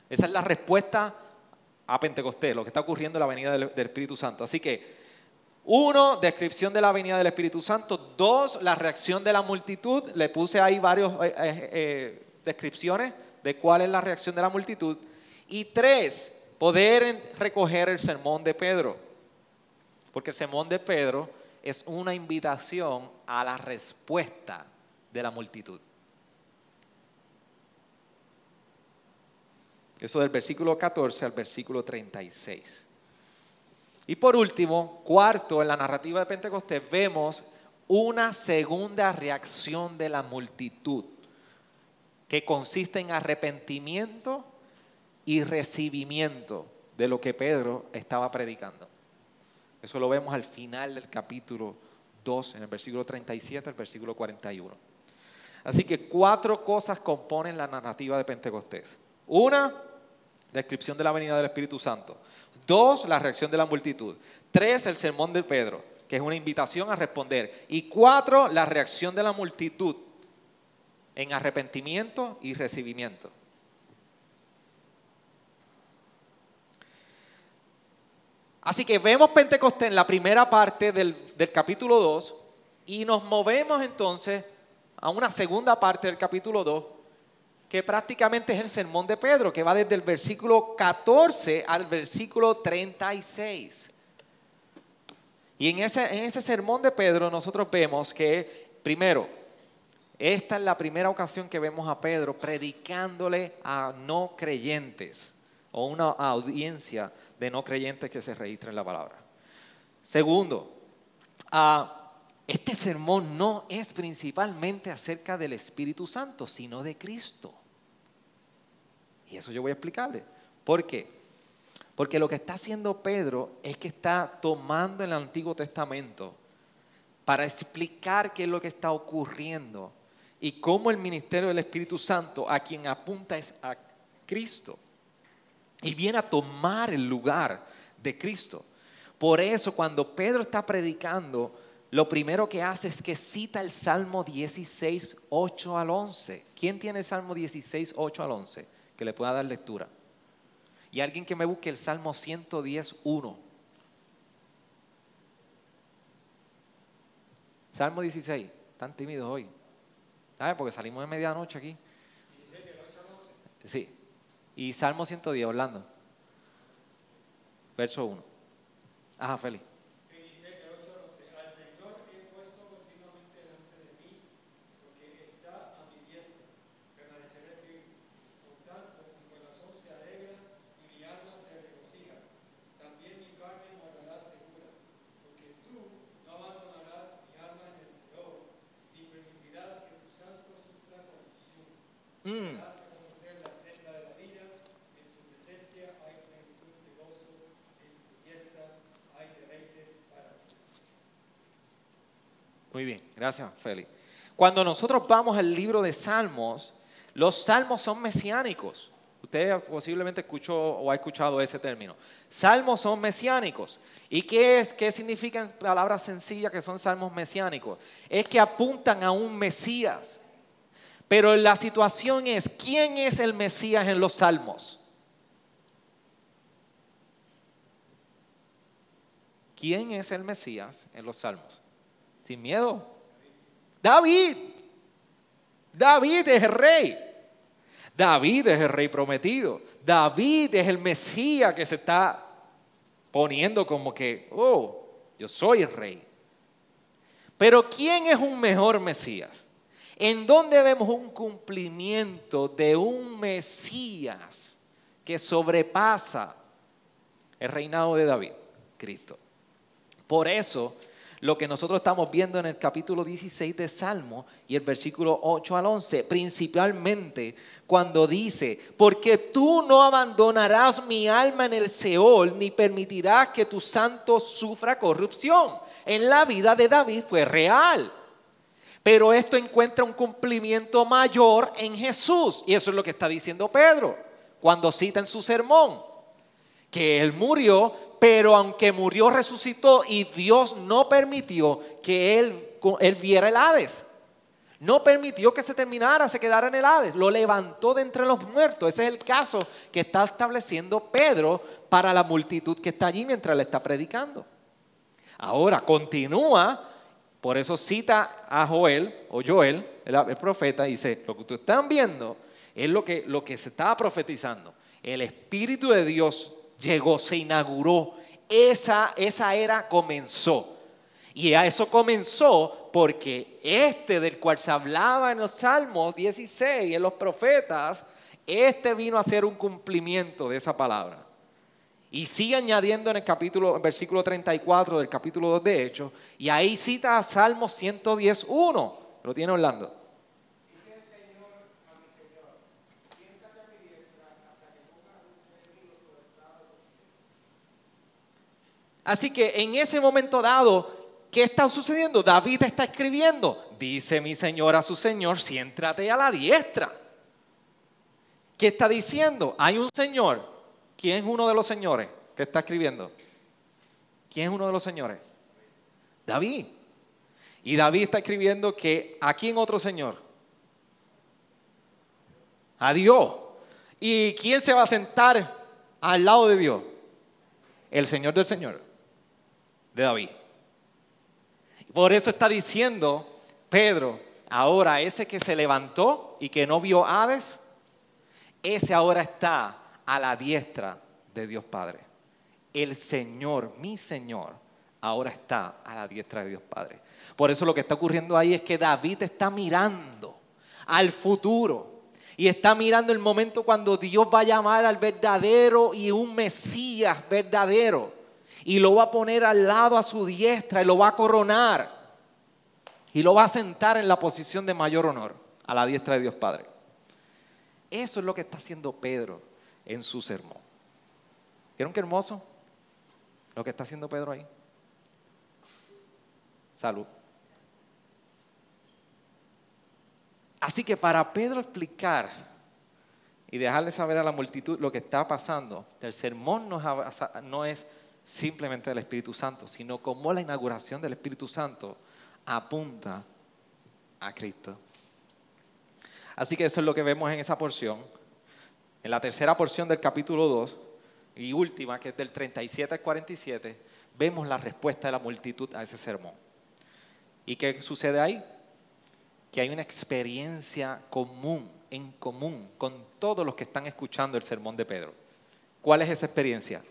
Esa es la respuesta a Pentecostés, lo que está ocurriendo en la venida del, Espíritu Santo. Así que, uno, descripción de la venida del Espíritu Santo. Dos, la reacción de la multitud. Le puse ahí varias eh, eh, eh, descripciones de cuál es la reacción de la multitud. Y tres, poder recoger el sermón de Pedro. Porque el sermón de Pedro es una invitación a la respuesta de la multitud. Eso del versículo 14 al versículo 36. Y por último, cuarto, en la narrativa de Pentecostés vemos una segunda reacción de la multitud que consiste en arrepentimiento y recibimiento de lo que Pedro estaba predicando. Eso lo vemos al final del capítulo 2, en el versículo 37 al versículo 41. Así que cuatro cosas componen la narrativa de Pentecostés. Una, descripción de la venida del Espíritu Santo. Dos, la reacción de la multitud. Tres, el sermón de Pedro, que es una invitación a responder. Y cuatro, la reacción de la multitud en arrepentimiento y recibimiento. Así que vemos Pentecostés en la primera parte del, capítulo 2 y nos movemos entonces a una segunda parte del capítulo 2 que prácticamente es el sermón de Pedro, que va desde el versículo 14 al versículo 36. Y en ese, en ese sermón de Pedro nosotros vemos que, primero, esta es la primera ocasión que vemos a Pedro predicándole a no creyentes o una audiencia de no creyentes que se registra en la palabra. Segundo, ah, este sermón no es principalmente acerca del Espíritu Santo, sino de Cristo. Y eso yo voy a explicarle. ¿Por qué? Porque lo que está haciendo Pedro es que está tomando el Antiguo Testamento para explicar qué es lo que está ocurriendo y cómo el ministerio del Espíritu Santo a quien apunta es a Cristo y viene a tomar el lugar de Cristo. Por eso cuando Pedro está predicando, lo primero que hace es que cita el Salmo 16, 8 al 11. ¿Quién tiene el Salmo 16, 8 al 11? Que le pueda dar lectura. Y alguien que me busque el Salmo 110, 1. Salmo 16. Están tímidos hoy. ¿Sabes? Porque salimos de medianoche aquí. Sí. Y Salmo 110, Orlando. Verso 1. Ajá, Félix. Muy bien, gracias, Félix. Cuando nosotros vamos al libro de Salmos, los salmos son mesiánicos. Usted posiblemente escuchó o ha escuchado ese término. Salmos son mesiánicos. ¿Y qué es? ¿Qué significan palabras sencillas que son salmos mesiánicos? Es que apuntan a un Mesías. Pero la situación es, ¿quién es el Mesías en los salmos? ¿Quién es el Mesías en los salmos? Sin miedo. David. David es el rey. David es el rey prometido. David es el Mesías que se está poniendo como que, oh, yo soy el rey. Pero ¿quién es un mejor Mesías? ¿En dónde vemos un cumplimiento de un Mesías que sobrepasa el reinado de David? Cristo. Por eso lo que nosotros estamos viendo en el capítulo 16 de Salmo y el versículo 8 al 11, principalmente cuando dice, porque tú no abandonarás mi alma en el Seol, ni permitirás que tu santo sufra corrupción. En la vida de David fue real. Pero esto encuentra un cumplimiento mayor en Jesús. Y eso es lo que está diciendo Pedro cuando cita en su sermón. Que Él murió, pero aunque murió, resucitó y Dios no permitió que Él, él viera el Hades. No permitió que se terminara, se quedara en el Hades. Lo levantó de entre los muertos. Ese es el caso que está estableciendo Pedro para la multitud que está allí mientras le está predicando. Ahora continúa, por eso cita a Joel o Joel, el, profeta, y dice, lo que ustedes están viendo es lo que, lo que se estaba profetizando. El Espíritu de Dios llegó, se inauguró, esa, esa era comenzó. Y a eso comenzó porque este del cual se hablaba en los Salmos 16, en los profetas, este vino a ser un cumplimiento de esa palabra. Y sigue añadiendo en el capítulo, en versículo 34 del capítulo 2 de Hechos, y ahí cita a Salmos 110.1. Lo tiene Orlando. Así que en ese momento dado, ¿qué está sucediendo? David está escribiendo, dice mi Señor a su Señor, siéntrate a la diestra. ¿Qué está diciendo? Hay un Señor. ¿Quién es uno de los señores que está escribiendo? ¿Quién es uno de los señores? David. Y David está escribiendo que ¿a quién otro Señor? A Dios. ¿Y quién se va a sentar al lado de Dios? El Señor del Señor de David. Por eso está diciendo Pedro, ahora ese que se levantó y que no vio Hades, ese ahora está a la diestra de Dios Padre. El Señor, mi Señor, ahora está a la diestra de Dios Padre. Por eso lo que está ocurriendo ahí es que David está mirando al futuro y está mirando el momento cuando Dios va a llamar al verdadero y un Mesías verdadero y lo va a poner al lado a su diestra y lo va a coronar y lo va a sentar en la posición de mayor honor a la diestra de Dios Padre. Eso es lo que está haciendo Pedro en su sermón. ¿Vieron qué hermoso lo que está haciendo Pedro ahí? Salud. Así que para Pedro explicar y dejarle saber a la multitud lo que está pasando, el sermón no es simplemente del Espíritu Santo, sino como la inauguración del Espíritu Santo apunta a Cristo. Así que eso es lo que vemos en esa porción. En la tercera porción del capítulo 2 y última, que es del 37 al 47, vemos la respuesta de la multitud a ese sermón. ¿Y qué sucede ahí? Que hay una experiencia común, en común, con todos los que están escuchando el sermón de Pedro. ¿Cuál es esa experiencia?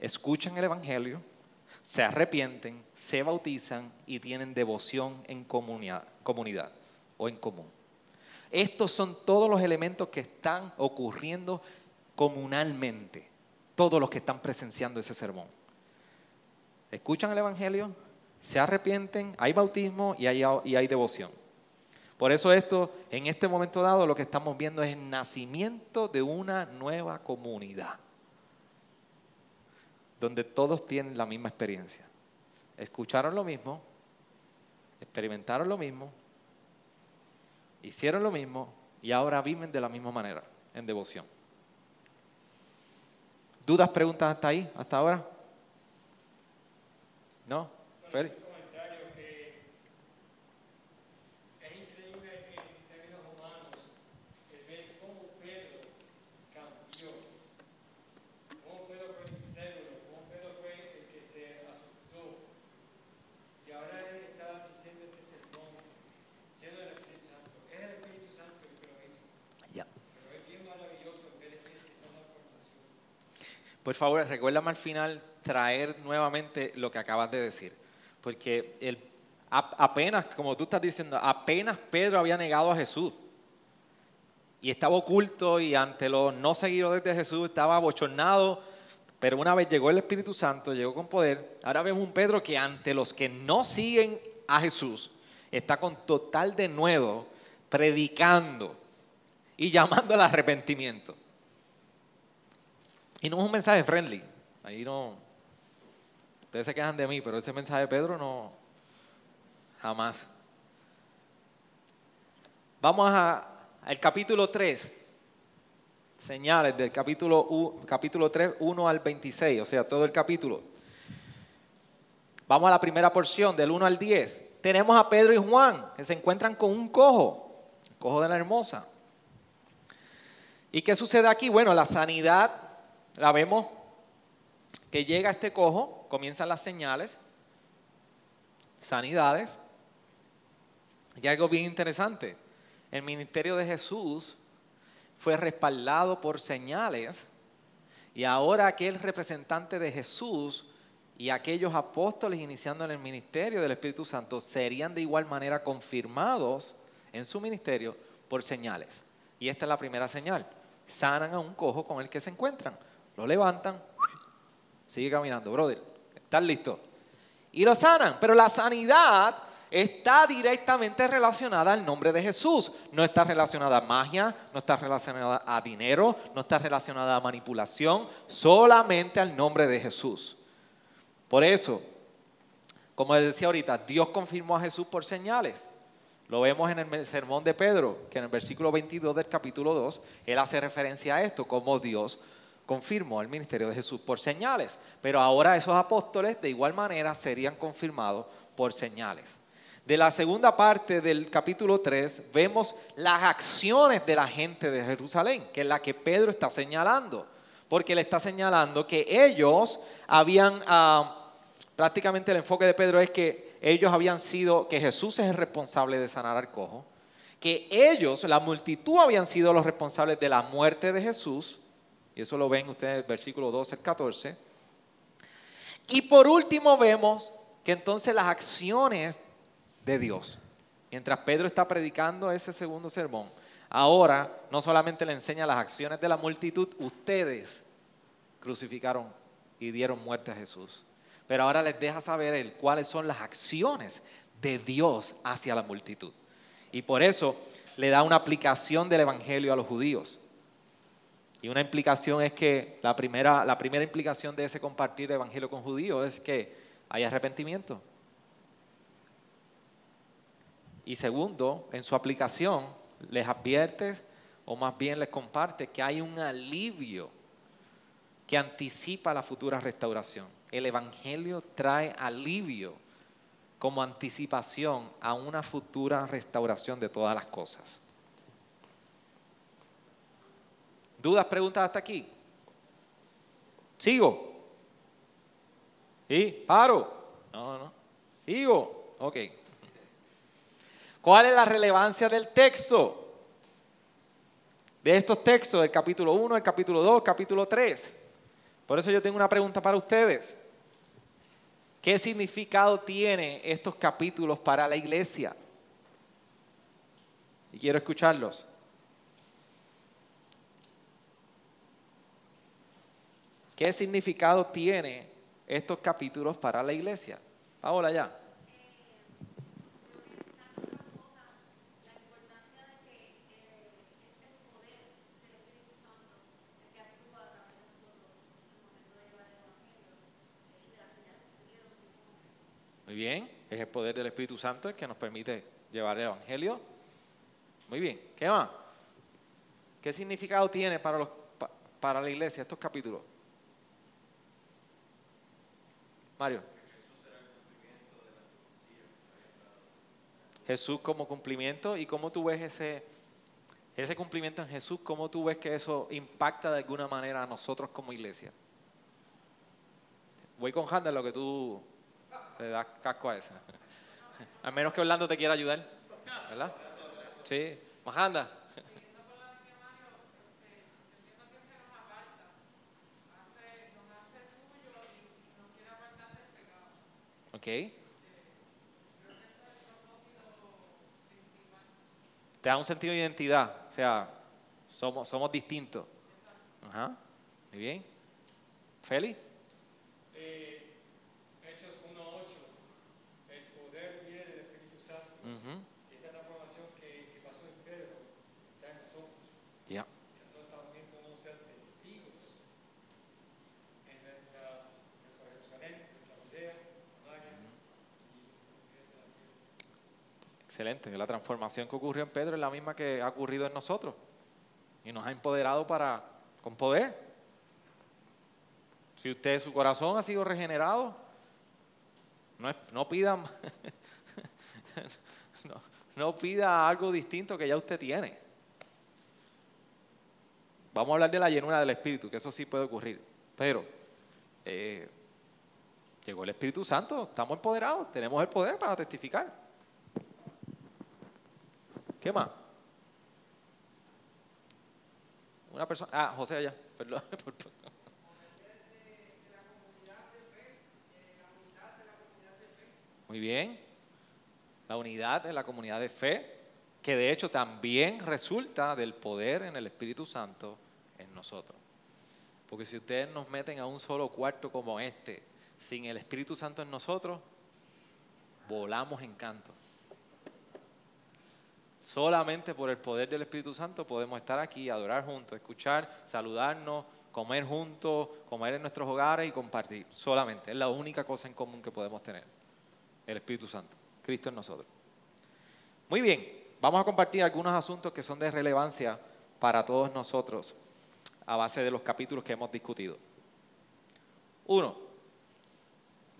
Escuchan el Evangelio, se arrepienten, se bautizan y tienen devoción en comunidad, o en común. Estos son todos los elementos que están ocurriendo comunalmente, todos los que están presenciando ese sermón. Escuchan el Evangelio, se arrepienten, hay bautismo y hay, y hay devoción. Por eso esto, en este momento dado, lo que estamos viendo es el nacimiento de una nueva comunidad donde todos tienen la misma experiencia. Escucharon lo mismo, experimentaron lo mismo, hicieron lo mismo y ahora viven de la misma manera, en devoción. ¿Dudas, preguntas hasta ahí, hasta ahora? ¿No? Félix. Por favor, recuérdame al final traer nuevamente lo que acabas de decir. Porque el, apenas, como tú estás diciendo, apenas Pedro había negado a Jesús. Y estaba oculto y ante los no seguidores de Jesús estaba abochornado. Pero una vez llegó el Espíritu Santo, llegó con poder. Ahora vemos un Pedro que ante los que no siguen a Jesús está con total denuedo predicando y llamando al arrepentimiento. Y no es un mensaje friendly. Ahí no. Ustedes se quejan de mí, pero este mensaje de Pedro no. Jamás. Vamos al capítulo 3. señales del capítulo, capítulo 3, 1 al 26, o sea, todo el capítulo. Vamos a la primera porción, del 1 al 10. Tenemos a Pedro y Juan, que se encuentran con un cojo, cojo de la hermosa. ¿Y qué sucede aquí? Bueno, la sanidad, la vemos que llega este cojo, comienzan las señales, sanidades. Y algo bien interesante, el ministerio de Jesús fue respaldado por señales y ahora aquel representante de Jesús y aquellos apóstoles iniciando en el ministerio del Espíritu Santo serían de igual manera confirmados en su ministerio por señales. Y esta es la primera señal. Sanan a un cojo con el que se encuentran. Lo levantan. Sigue caminando, brother. ¿Estás listo? Y lo sanan. Pero la sanidad está directamente relacionada al nombre de Jesús. No está relacionada a magia, no está relacionada a dinero, no está relacionada a manipulación, solamente al nombre de Jesús. Por eso, como les decía ahorita, Dios confirmó a Jesús por señales. Lo vemos en el sermón de Pedro, que en el versículo 22 del capítulo 2, él hace referencia a esto, como Dios confirmó el ministerio de Jesús por señales. Pero ahora esos apóstoles de igual manera serían confirmados por señales de la segunda parte del capítulo 3 vemos las acciones de la gente de Jerusalén, que es la que Pedro está señalando, porque le está señalando que ellos habían, ah, prácticamente el enfoque de Pedro es que ellos habían sido, que Jesús es el responsable de sanar al cojo, que ellos, la multitud, habían sido los responsables de la muerte de Jesús, y eso lo ven ustedes en el versículo 12 al 14. Y por último vemos que entonces las acciones de Dios. Mientras Pedro está predicando ese segundo sermón, ahora no solamente le enseña las acciones de la multitud, ustedes crucificaron y dieron muerte a Jesús. Pero ahora les deja saber él cuáles son las acciones de Dios hacia la multitud. Y por eso le da una aplicación del Evangelio a los judíos. Y una implicación es que la primera, la primera implicación de ese compartir el Evangelio con judíos es que hay arrepentimiento. Y segundo, en su aplicación, les advierte o más bien les comparte que hay un alivio que anticipa la futura restauración. El Evangelio trae alivio como anticipación a una futura restauración de todas las cosas. ¿Dudas, preguntas hasta aquí? ¿Sigo? ¿Sí? ¿Paro? No, no. ¿Sigo? Ok. ¿Cuál es la relevancia del texto? De estos textos, del capítulo 1, el capítulo 2, capítulo 3. Por eso yo tengo una pregunta para ustedes. ¿Qué significado tiene estos capítulos para la iglesia? Y quiero escucharlos. ¿Qué significado tiene estos capítulos para la iglesia? Paola ya. Muy bien, es el poder del Espíritu Santo el que nos permite llevar el Evangelio. Muy bien, ¿qué más? ¿Qué significado tiene para, los, para la iglesia estos capítulos? Mario. Jesús como cumplimiento y cómo tú ves ese, ese cumplimiento en Jesús, cómo tú ves que eso impacta de alguna manera a nosotros como iglesia. Voy con Handa lo que tú le das casco a esa. A menos que Orlando te quiera ayudar. ¿Verdad? Sí. Majanda. Ok. Te da un sentido de identidad. O sea, somos, somos distintos. Ajá. Muy bien. Feli. Excelente. La transformación que ocurrió en Pedro es la misma que ha ocurrido en nosotros. y nos ha empoderado para con poder. Si usted su corazón ha sido regenerado, no, pida no, pida algo distinto que ya usted tiene. Vamos a hablar de la llenura del Espíritu, que eso sí puede ocurrir. Pero eh, llegó el Espíritu Santo, estamos empoderados, tenemos el poder para testificar. ¿Qué más? Una persona. Ah, José allá, perdón. Muy bien. La unidad de la comunidad de fe, que de hecho también resulta del poder en el Espíritu Santo en nosotros. Porque si ustedes nos meten a un solo cuarto como este, sin el Espíritu Santo en nosotros, volamos en canto. Solamente por el poder del Espíritu Santo podemos estar aquí, adorar juntos, escuchar, saludarnos, comer juntos, comer en nuestros hogares y compartir. Solamente. Es la única cosa en común que podemos tener. El Espíritu Santo. Cristo en nosotros. Muy bien. Vamos a compartir algunos asuntos que son de relevancia para todos nosotros a base de los capítulos que hemos discutido. Uno,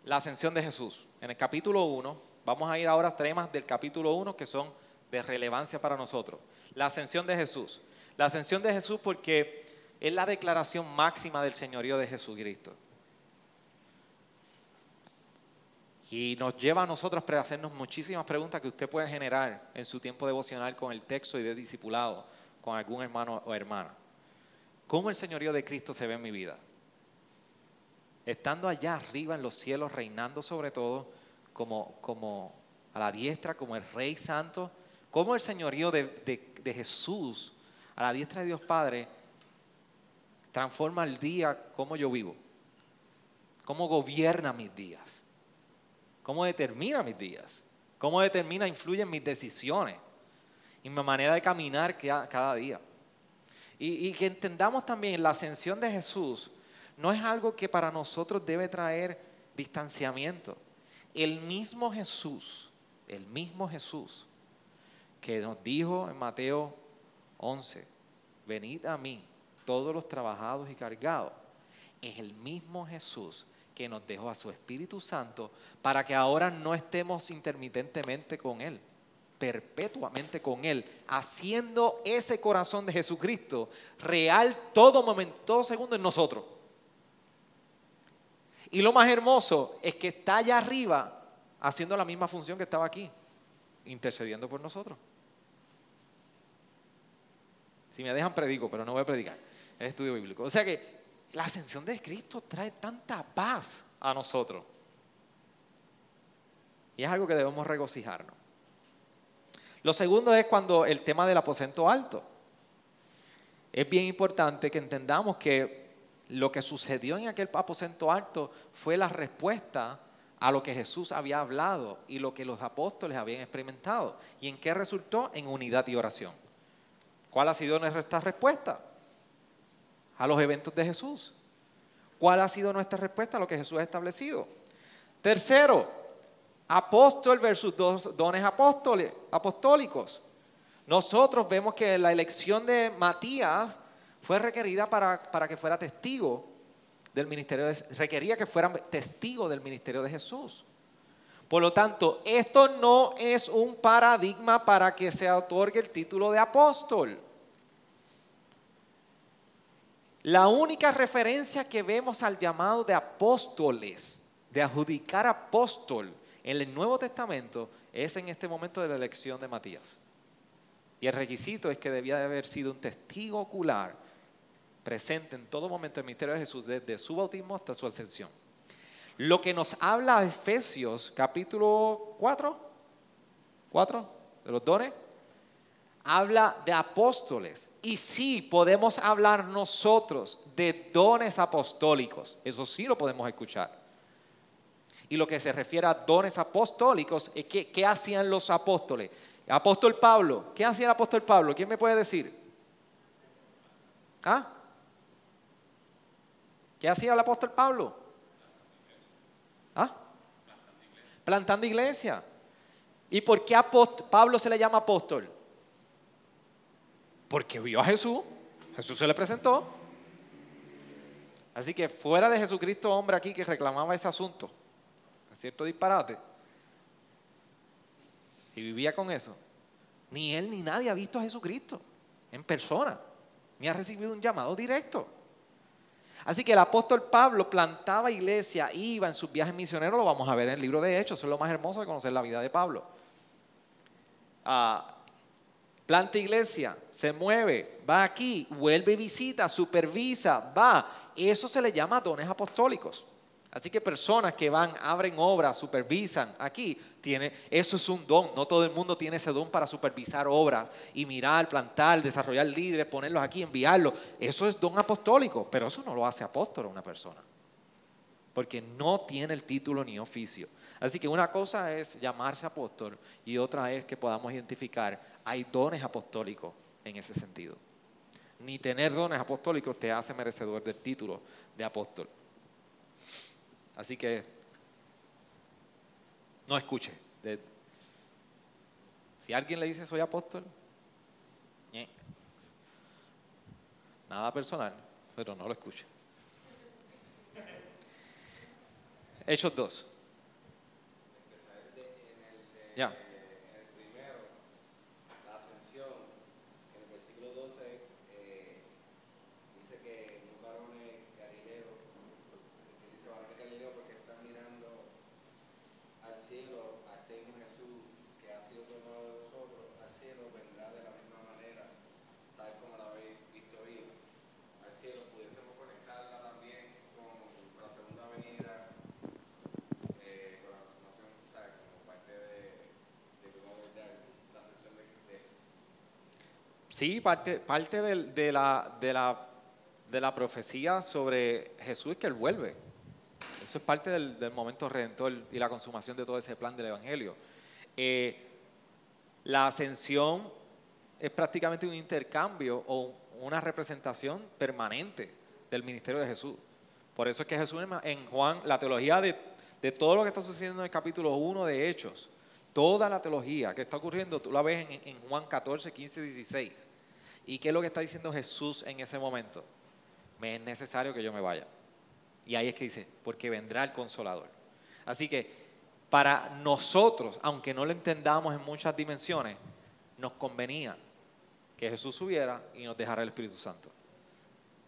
la ascensión de Jesús. En el capítulo 1, vamos a ir ahora a temas del capítulo 1 que son de relevancia para nosotros. La ascensión de Jesús. La ascensión de Jesús porque es la declaración máxima del señorío de Jesucristo. Y nos lleva a nosotros a hacernos muchísimas preguntas que usted puede generar en su tiempo devocional con el texto y de discipulado con algún hermano o hermana. ¿Cómo el señorío de Cristo se ve en mi vida? Estando allá arriba en los cielos, reinando sobre todo, como, como a la diestra, como el Rey Santo, cómo el señorío de, Jesús a la diestra de Dios Padre transforma el día como yo vivo, cómo gobierna mis días, cómo determina mis días, cómo determina, influye en mis decisiones y mi manera de caminar cada día. Y, y, que entendamos también la ascensión de Jesús no es algo que para nosotros debe traer distanciamiento. El mismo Jesús, el mismo Jesús que nos dijo en Mateo 11, venid a mí todos los trabajados y cargados, es el mismo Jesús que nos dejó a su Espíritu Santo para que ahora no estemos intermitentemente con Él, perpetuamente con Él, haciendo ese corazón de Jesucristo real todo momento, todo segundo en nosotros. Y lo más hermoso es que está allá arriba haciendo la misma función que estaba aquí, intercediendo por nosotros. Si me dejan predico, pero no voy a predicar. Es estudio bíblico. O sea que la ascensión de Cristo trae tanta paz a nosotros. Y es algo que debemos regocijarnos. Lo segundo es cuando el tema del aposento alto. Es bien importante que entendamos que lo que sucedió en aquel aposento alto fue la respuesta a lo que Jesús había hablado y lo que los apóstoles habían experimentado. ¿Y en qué resultó? En unidad y oración. ¿Cuál ha sido nuestra respuesta a los eventos de Jesús? ¿Cuál ha sido nuestra respuesta a lo que Jesús ha establecido? Tercero, apóstol versus dones apostólicos. Nosotros vemos que la elección de Matías fue requerida para, para que fuera testigo del ministerio, de, requería que fuera testigo del ministerio de Jesús. Por lo tanto, esto no es un paradigma para que se otorgue el título de apóstol. La única referencia que vemos al llamado de apóstoles, de adjudicar apóstol en el Nuevo Testamento, es en este momento de la elección de Matías. Y el requisito es que debía de haber sido un testigo ocular presente en todo momento del ministerio de Jesús, desde su bautismo hasta su ascensión. Lo que nos habla Efesios capítulo 4, 4 de los dones, habla de apóstoles. Y sí podemos hablar nosotros de dones apostólicos. Eso sí lo podemos escuchar. Y lo que se refiere a dones apostólicos es que, ¿qué hacían los apóstoles? Apóstol Pablo, ¿qué hacía el apóstol Pablo? ¿Quién me puede decir? ¿Ah? ¿Qué hacía el apóstol Pablo? ¿Ah? Plantando iglesia. ¿Y por qué Pablo se le llama apóstol? Porque vio a Jesús Jesús se le presentó. Así que fuera de Jesucristo, hombre aquí que reclamaba ese asunto, es cierto disparate, y vivía con eso, ni él ni nadie ha visto a Jesucristo en persona, ni ha recibido un llamado directo. Así que el apóstol Pablo plantaba iglesia, iba en sus viajes misioneros, lo vamos a ver en el libro de Hechos, eso es lo más hermoso de conocer la vida de Pablo. Ah, planta iglesia, se mueve, va aquí, vuelve y visita, supervisa, va. Eso se le llama dones apostólicos. Así que personas que van, abren obras, supervisan aquí, eso es un don. No todo el mundo tiene ese don para supervisar obras y mirar, plantar, desarrollar líderes, ponerlos aquí, enviarlos. Eso es don apostólico, pero eso no lo hace apóstol una persona. Porque no tiene el título ni oficio. Así que una cosa es llamarse apóstol y otra es que podamos identificar, hay dones apostólicos en ese sentido. Ni tener dones apostólicos te hace merecedor del título de apóstol. Así que no escuche. Si alguien le dice soy apóstol, nada personal, pero no lo escuche. Hechos 2. Ya. Sí, parte, parte de, la, de, la, de, la, profecía sobre Jesús es que Él vuelve. Eso es parte del, momento redentor y la consumación de todo ese plan del Evangelio. Eh, la ascensión es prácticamente un intercambio o una representación permanente del ministerio de Jesús. Por eso es que Jesús en Juan, la teología de, de todo lo que está sucediendo en el capítulo 1 de Hechos, toda la teología que está ocurriendo, tú la ves en, en Juan 14, 15, 16. ¿Y qué es lo que está diciendo Jesús en ese momento? Me es necesario que yo me vaya. Y ahí es que dice, porque vendrá el consolador. Así que para nosotros, aunque no lo entendamos en muchas dimensiones, nos convenía que Jesús subiera y nos dejara el Espíritu Santo.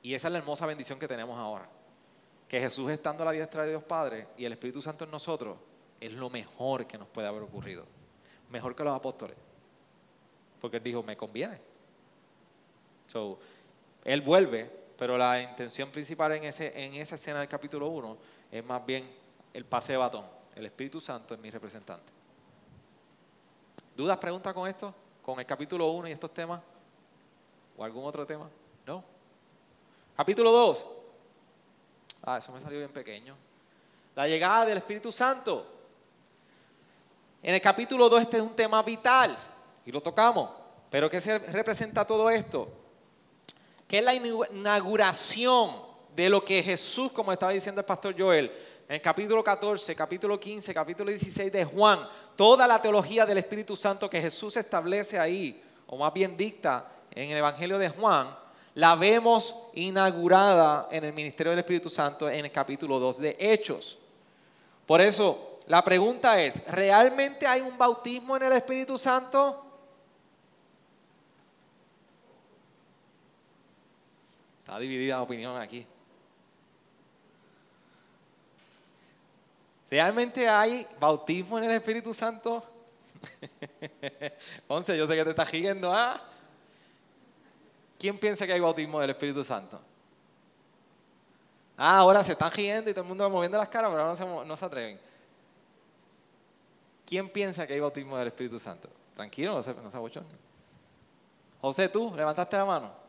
Y esa es la hermosa bendición que tenemos ahora. Que Jesús estando a la diestra de Dios Padre y el Espíritu Santo en nosotros es lo mejor que nos puede haber ocurrido. Mejor que los apóstoles. Porque Él dijo, me conviene. So, él vuelve, pero la intención principal en, esa escena del capítulo 1 es más bien el pase de batón. El Espíritu Santo es mi representante. ¿Dudas, preguntas con esto? ¿Con el capítulo 1 y estos temas? ¿O algún otro tema? No. Capítulo 2. Ah, eso me salió bien pequeño. La llegada del Espíritu Santo. En el capítulo 2 este es un tema vital y lo tocamos. Pero ¿qué se representa todo esto? Que es la inauguración de lo que Jesús, como estaba diciendo el pastor Joel, en el capítulo 14, capítulo 15, capítulo 16 de Juan, toda la teología del Espíritu Santo que Jesús establece ahí, o más bien dicta en el Evangelio de Juan, la vemos inaugurada en el ministerio del Espíritu Santo en el capítulo 2 de Hechos. Por eso, la pregunta es, ¿realmente hay un bautismo en el Espíritu Santo? Está dividida la opinión aquí. ¿Realmente hay bautismo en el Espíritu Santo? Once, yo sé que te estás siguiendo, ¿ah? ¿Quién piensa que hay bautismo del Espíritu Santo? Ah, ahora se están riendo y todo el mundo va moviendo las caras, pero no se, no se atreven. ¿Quién piensa que hay bautismo del Espíritu Santo? Tranquilo, no se, no se José, tú, levantaste la mano.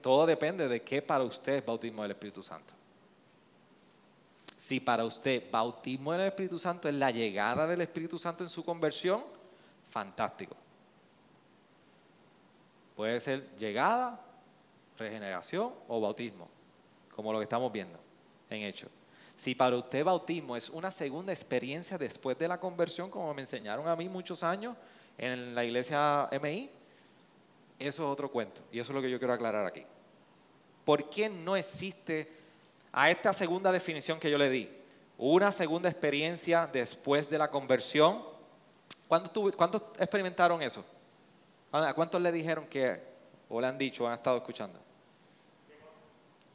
Todo, depende de qué para usted es bautismo del Espíritu Santo. Si para usted bautismo del Espíritu Santo es la llegada del Espíritu Santo en su conversión, fantástico. Puede ser llegada, regeneración o bautismo, como lo que estamos viendo en hecho. Si para usted bautismo es una segunda experiencia después de la conversión, como me enseñaron a mí muchos años en la iglesia MI, eso es otro cuento. Y eso es lo que yo quiero aclarar aquí. ¿Por qué no existe a esta segunda definición que yo le di? Una segunda experiencia después de la conversión. ¿Cuántos, ¿cuántos experimentaron eso? ¿A cuántos le dijeron que, o le han dicho, o han estado escuchando?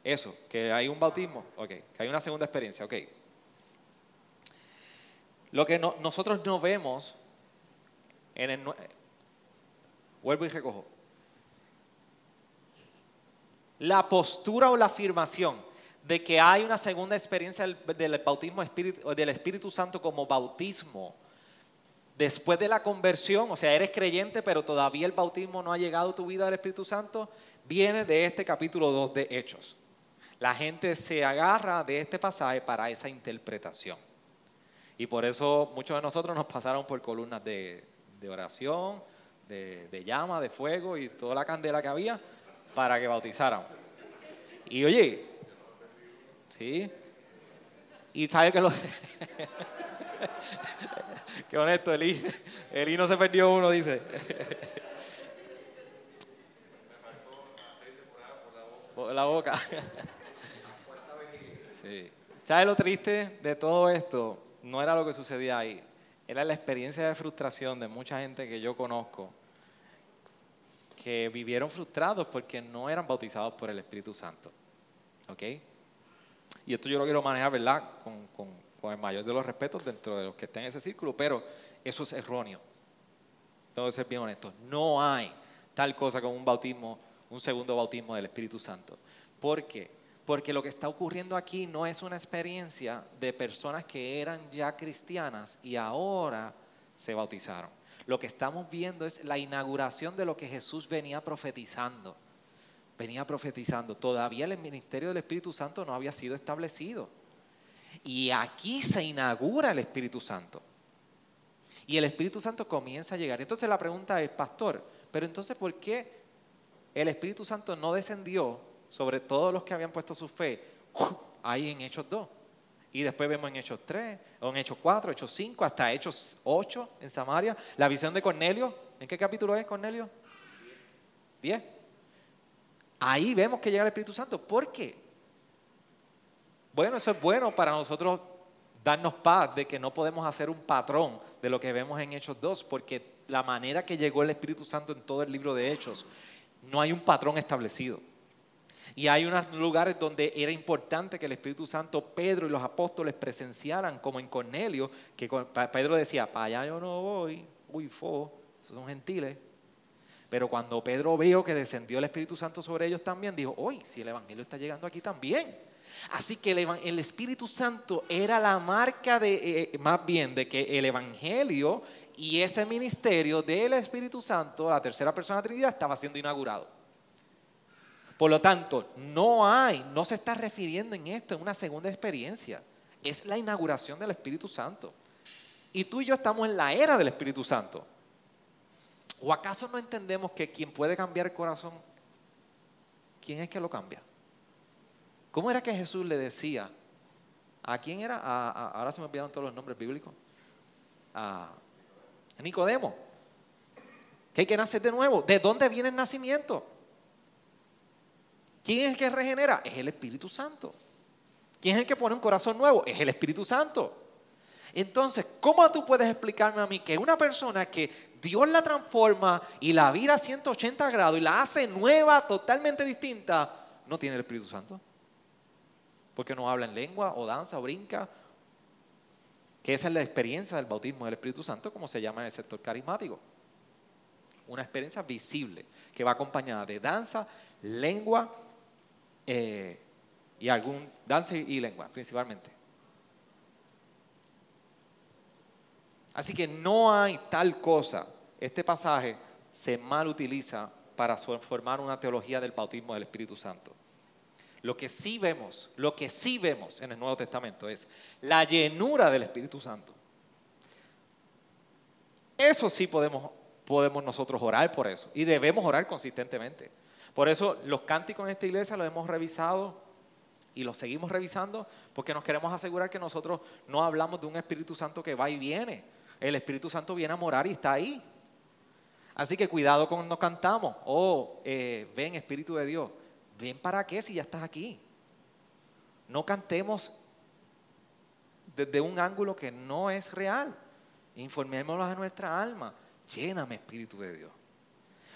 Eso, que hay un bautismo, ok, que hay una segunda experiencia, ok. Lo que nosotros no vemos en el... Vuelvo y recojo. La postura o la afirmación de que hay una segunda experiencia del, bautismo del Espíritu Santo como bautismo después de la conversión, o sea, eres creyente pero todavía el bautismo no ha llegado a tu vida del Espíritu Santo, viene de este capítulo 2 de Hechos. La gente se agarra de este pasaje para esa interpretación. Y por eso muchos de nosotros nos pasaron por columnas de, oración, de, llama, de fuego y toda la candela que había para que bautizaran. Y oye, ¿sí? Y sabe que lo... Qué honesto, Eli. Eli no se perdió uno, dice. Por la boca. Sí. ¿Sabes lo triste de todo esto? No era lo que sucedía ahí. Era la experiencia de frustración de mucha gente que yo conozco que vivieron frustrados porque no eran bautizados por el Espíritu Santo. ¿Ok? Y esto yo lo quiero manejar, ¿verdad? Con, con el mayor de los respetos dentro de los que estén en ese círculo, pero eso es erróneo. Tengo que ser bien honesto. No hay tal cosa como un bautismo, un segundo bautismo del Espíritu Santo. ¿Por qué? Porque lo que está ocurriendo aquí no es una experiencia de personas que eran ya cristianas y ahora se bautizaron. Lo que estamos viendo es la inauguración de lo que Jesús venía profetizando. Venía profetizando. Todavía el ministerio del Espíritu Santo no había sido establecido. Y aquí se inaugura el Espíritu Santo. Y el Espíritu Santo comienza a llegar. Entonces la pregunta es, pastor, pero entonces ¿por qué el Espíritu Santo no descendió sobre todos los que habían puesto su fe ahí en Hechos 2. Y después vemos en Hechos 3, o en Hechos 4, Hechos 5, hasta Hechos 8 en Samaria. La visión de Cornelio. ¿En qué capítulo es Cornelio? 10. Ahí vemos que llega el Espíritu Santo. ¿Por qué? Bueno, eso es bueno para nosotros darnos paz de que no podemos hacer un patrón de lo que vemos en Hechos 2, porque la manera que llegó el Espíritu Santo en todo el libro de Hechos, no hay un patrón establecido. Y hay unos lugares donde era importante que el Espíritu Santo, Pedro y los apóstoles presenciaran, como en Cornelio, que Pedro decía, para allá yo no voy, uy, fo, esos son gentiles. Pero cuando Pedro vio que descendió el Espíritu Santo sobre ellos también, dijo, uy, si el Evangelio está llegando aquí también. Así que el, Espíritu Santo era la marca de, eh, eh, más bien, de que el Evangelio y ese ministerio del Espíritu Santo, la tercera persona de la Trinidad, estaba siendo inaugurado. Por lo tanto, no hay, no se está refiriendo en esto, en una segunda experiencia. Es la inauguración del Espíritu Santo. Y tú y yo estamos en la era del Espíritu Santo. ¿O acaso no entendemos que quien puede cambiar el corazón, quién es que lo cambia? ¿Cómo era que Jesús le decía? ¿A quién era? ahora se me olvidaron todos los nombres bíblicos. A Nicodemo. Que hay que nacer de nuevo. ¿De dónde viene el nacimiento? ¿Quién es el que regenera? Es el Espíritu Santo. ¿Quién es el que pone un corazón nuevo? Es el Espíritu Santo. Entonces, ¿cómo tú puedes explicarme a mí que una persona que Dios la transforma y la vira a 180 grados y la hace nueva, totalmente distinta, no tiene el Espíritu Santo? Porque no habla en lengua o danza o brinca. Que esa es la experiencia del bautismo del Espíritu Santo, como se llama en el sector carismático. Una experiencia visible que va acompañada de danza, lengua eh, y algún danza y lengua principalmente. Así que no hay tal cosa. Este pasaje se mal utiliza para formar una teología del bautismo del Espíritu Santo. Lo que sí vemos, lo que sí vemos en el Nuevo Testamento es la llenura del Espíritu Santo. Eso sí podemos, podemos nosotros orar por eso y debemos orar consistentemente. Por eso los cánticos en esta iglesia los hemos revisado y los seguimos revisando porque nos queremos asegurar que nosotros no hablamos de un Espíritu Santo que va y viene. El Espíritu Santo viene a morar y está ahí. Así que cuidado con no cantamos. Oh, eh, ven Espíritu de Dios. Ven para qué si ya estás aquí. No cantemos desde un ángulo que no es real. Informémoslo a nuestra alma. Lléname, Espíritu de Dios.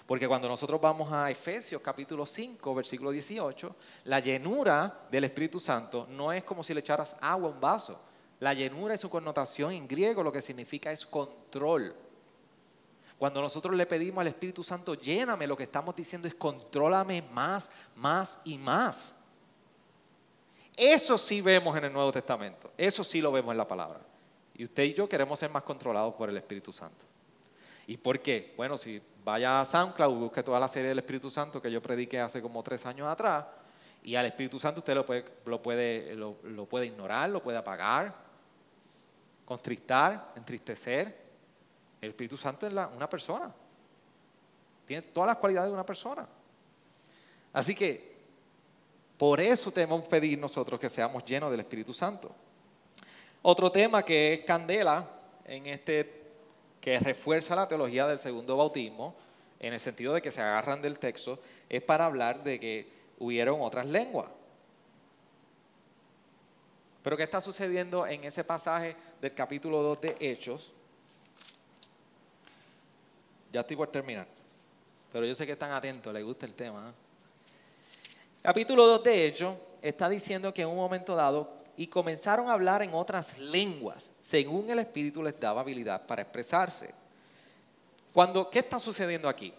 Porque cuando nosotros vamos a Efesios capítulo 5, versículo 18, la llenura del Espíritu Santo no es como si le echaras agua a un vaso. La llenura es su connotación en griego lo que significa es control. Cuando nosotros le pedimos al Espíritu Santo, lléname, lo que estamos diciendo es contrólame más, más y más. Eso sí vemos en el Nuevo Testamento. Eso sí lo vemos en la palabra. Y usted y yo queremos ser más controlados por el Espíritu Santo. ¿Y por qué? Bueno, si vaya a SoundCloud, busque toda la serie del Espíritu Santo que yo prediqué hace como tres años atrás, y al Espíritu Santo usted lo puede, lo puede, lo, puede ignorar, lo puede apagar, constristar, entristecer. El Espíritu Santo es una persona. Tiene todas las cualidades de una persona. Así que por eso tenemos que pedir nosotros que seamos llenos del Espíritu Santo. Otro tema que es candela en este que refuerza la teología del segundo bautismo, en el sentido de que se agarran del texto, es para hablar de que hubieron otras lenguas. Pero ¿qué está sucediendo en ese pasaje del capítulo 2 de Hechos? Ya estoy por terminar, pero yo sé que están atentos, les gusta el tema. ¿eh? Capítulo 2 de Hechos está diciendo que en un momento dado y comenzaron a hablar en otras lenguas, según el Espíritu les daba habilidad para expresarse. Cuando, ¿Qué está sucediendo aquí?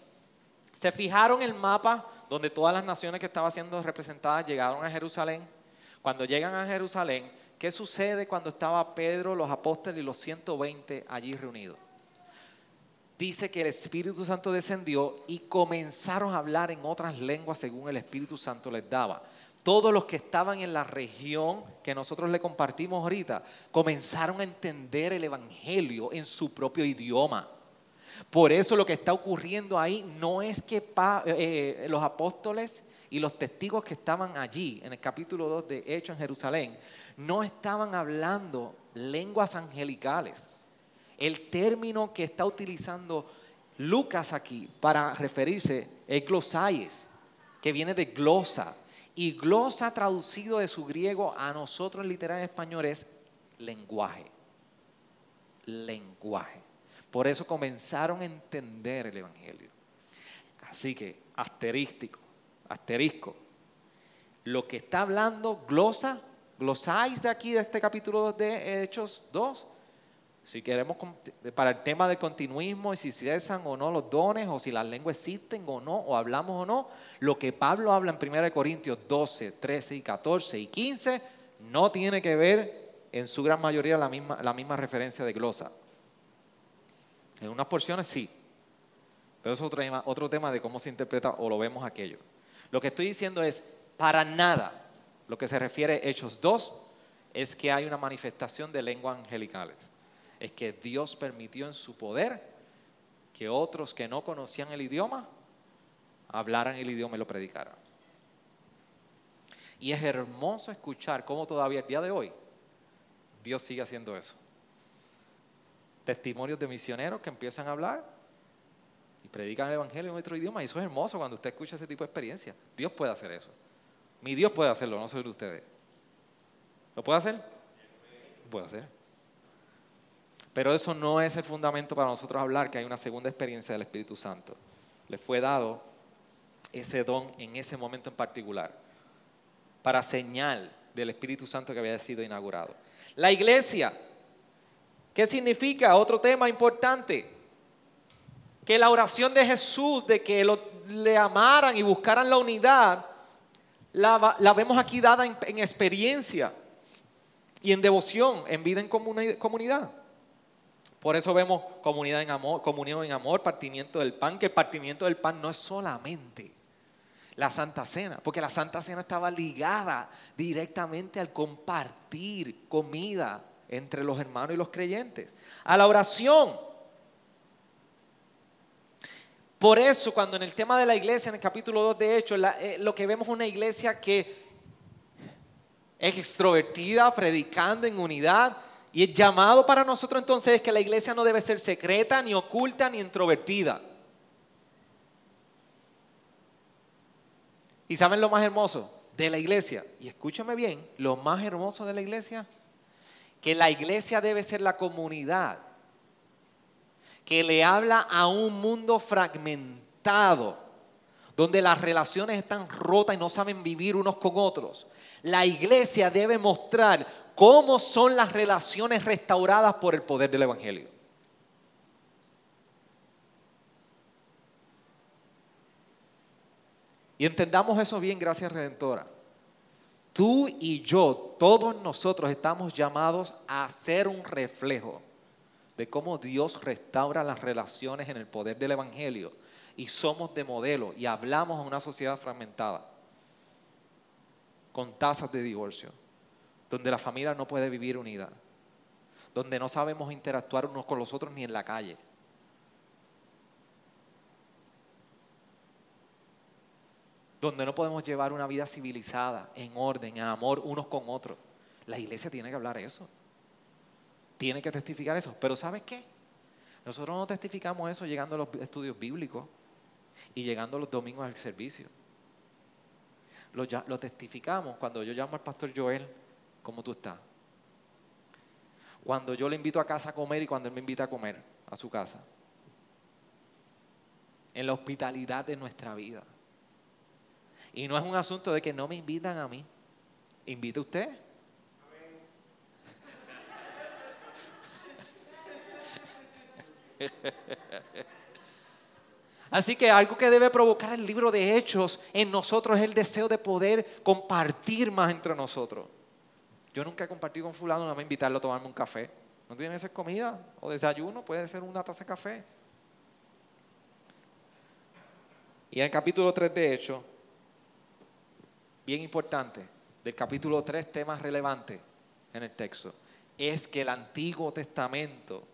Se fijaron el mapa donde todas las naciones que estaban siendo representadas llegaron a Jerusalén. Cuando llegan a Jerusalén, ¿qué sucede cuando estaba Pedro, los apóstoles y los 120 allí reunidos? Dice que el Espíritu Santo descendió y comenzaron a hablar en otras lenguas según el Espíritu Santo les daba todos los que estaban en la región que nosotros le compartimos ahorita, comenzaron a entender el Evangelio en su propio idioma. Por eso lo que está ocurriendo ahí no es que eh, los apóstoles y los testigos que estaban allí en el capítulo 2 de Hechos en Jerusalén no estaban hablando lenguas angelicales. El término que está utilizando Lucas aquí para referirse es glosaies, que viene de glosa, y glosa traducido de su griego a nosotros literal en español es lenguaje. Lenguaje. Por eso comenzaron a entender el Evangelio. Así que, asterístico, asterisco. Lo que está hablando glosa, glosáis de aquí, de este capítulo 2 de Hechos 2, si queremos, para el tema del continuismo y si cesan o no los dones, o si las lenguas existen o no, o hablamos o no, lo que Pablo habla en 1 Corintios 12, 13 y 14 y 15 no tiene que ver en su gran mayoría la misma, la misma referencia de glosa. En unas porciones sí, pero es otro tema, otro tema de cómo se interpreta o lo vemos aquello. Lo que estoy diciendo es, para nada, lo que se refiere a Hechos 2 es que hay una manifestación de lenguas angelicales es que Dios permitió en su poder que otros que no conocían el idioma hablaran el idioma y lo predicaran. Y es hermoso escuchar cómo todavía el día de hoy Dios sigue haciendo eso. Testimonios de misioneros que empiezan a hablar y predican el Evangelio en otro idioma. Y eso es hermoso cuando usted escucha ese tipo de experiencia. Dios puede hacer eso. Mi Dios puede hacerlo, no soy de ustedes. ¿Lo puede hacer? Puede hacer. Pero eso no es el fundamento para nosotros hablar que hay una segunda experiencia del Espíritu Santo. Le fue dado ese don en ese momento en particular, para señal del Espíritu Santo que había sido inaugurado. La iglesia, ¿qué significa? Otro tema importante, que la oración de Jesús, de que le amaran y buscaran la unidad, la, vemos aquí dada en, en, experiencia y en devoción, en vida en comunidad. Por eso vemos comunidad en amor, comunión en amor, partimiento del pan, que el partimiento del pan no es solamente la Santa Cena, porque la Santa Cena estaba ligada directamente al compartir comida entre los hermanos y los creyentes, a la oración. Por eso cuando en el tema de la iglesia, en el capítulo 2 de Hechos, eh, lo que vemos es una iglesia que es extrovertida, predicando en unidad, y el llamado para nosotros entonces es que la iglesia no debe ser secreta, ni oculta, ni introvertida. ¿Y saben lo más hermoso de la iglesia? Y escúchame bien, lo más hermoso de la iglesia, que la iglesia debe ser la comunidad que le habla a un mundo fragmentado, donde las relaciones están rotas y no saben vivir unos con otros. La iglesia debe mostrar cómo son las relaciones restauradas por el poder del Evangelio. Y entendamos eso bien, gracias Redentora. Tú y yo, todos nosotros estamos llamados a ser un reflejo de cómo Dios restaura las relaciones en el poder del Evangelio. Y somos de modelo y hablamos a una sociedad fragmentada, con tasas de divorcio, donde la familia no puede vivir unida, donde no sabemos interactuar unos con los otros ni en la calle donde no podemos llevar una vida civilizada, en orden, en amor unos con otros. La iglesia tiene que hablar eso. Tiene que testificar eso. Pero ¿sabes qué? Nosotros no testificamos eso llegando a los estudios bíblicos y llegando los domingos al servicio. Lo, lo testificamos cuando yo llamo al pastor Joel, ¿cómo tú estás? Cuando yo le invito a casa a comer y cuando él me invita a comer a su casa. En la hospitalidad de nuestra vida. Y no es un asunto de que no me invitan a mí. ¿Invita usted? Así que algo que debe provocar el libro de Hechos en nosotros es el deseo de poder compartir más entre nosotros. Yo nunca he compartido con fulano, no me invitarlo a tomarme un café. ¿No tiene que ser comida o desayuno? Puede ser una taza de café. Y en el capítulo 3 de Hechos, bien importante, del capítulo 3, temas relevantes en el texto, es que el Antiguo Testamento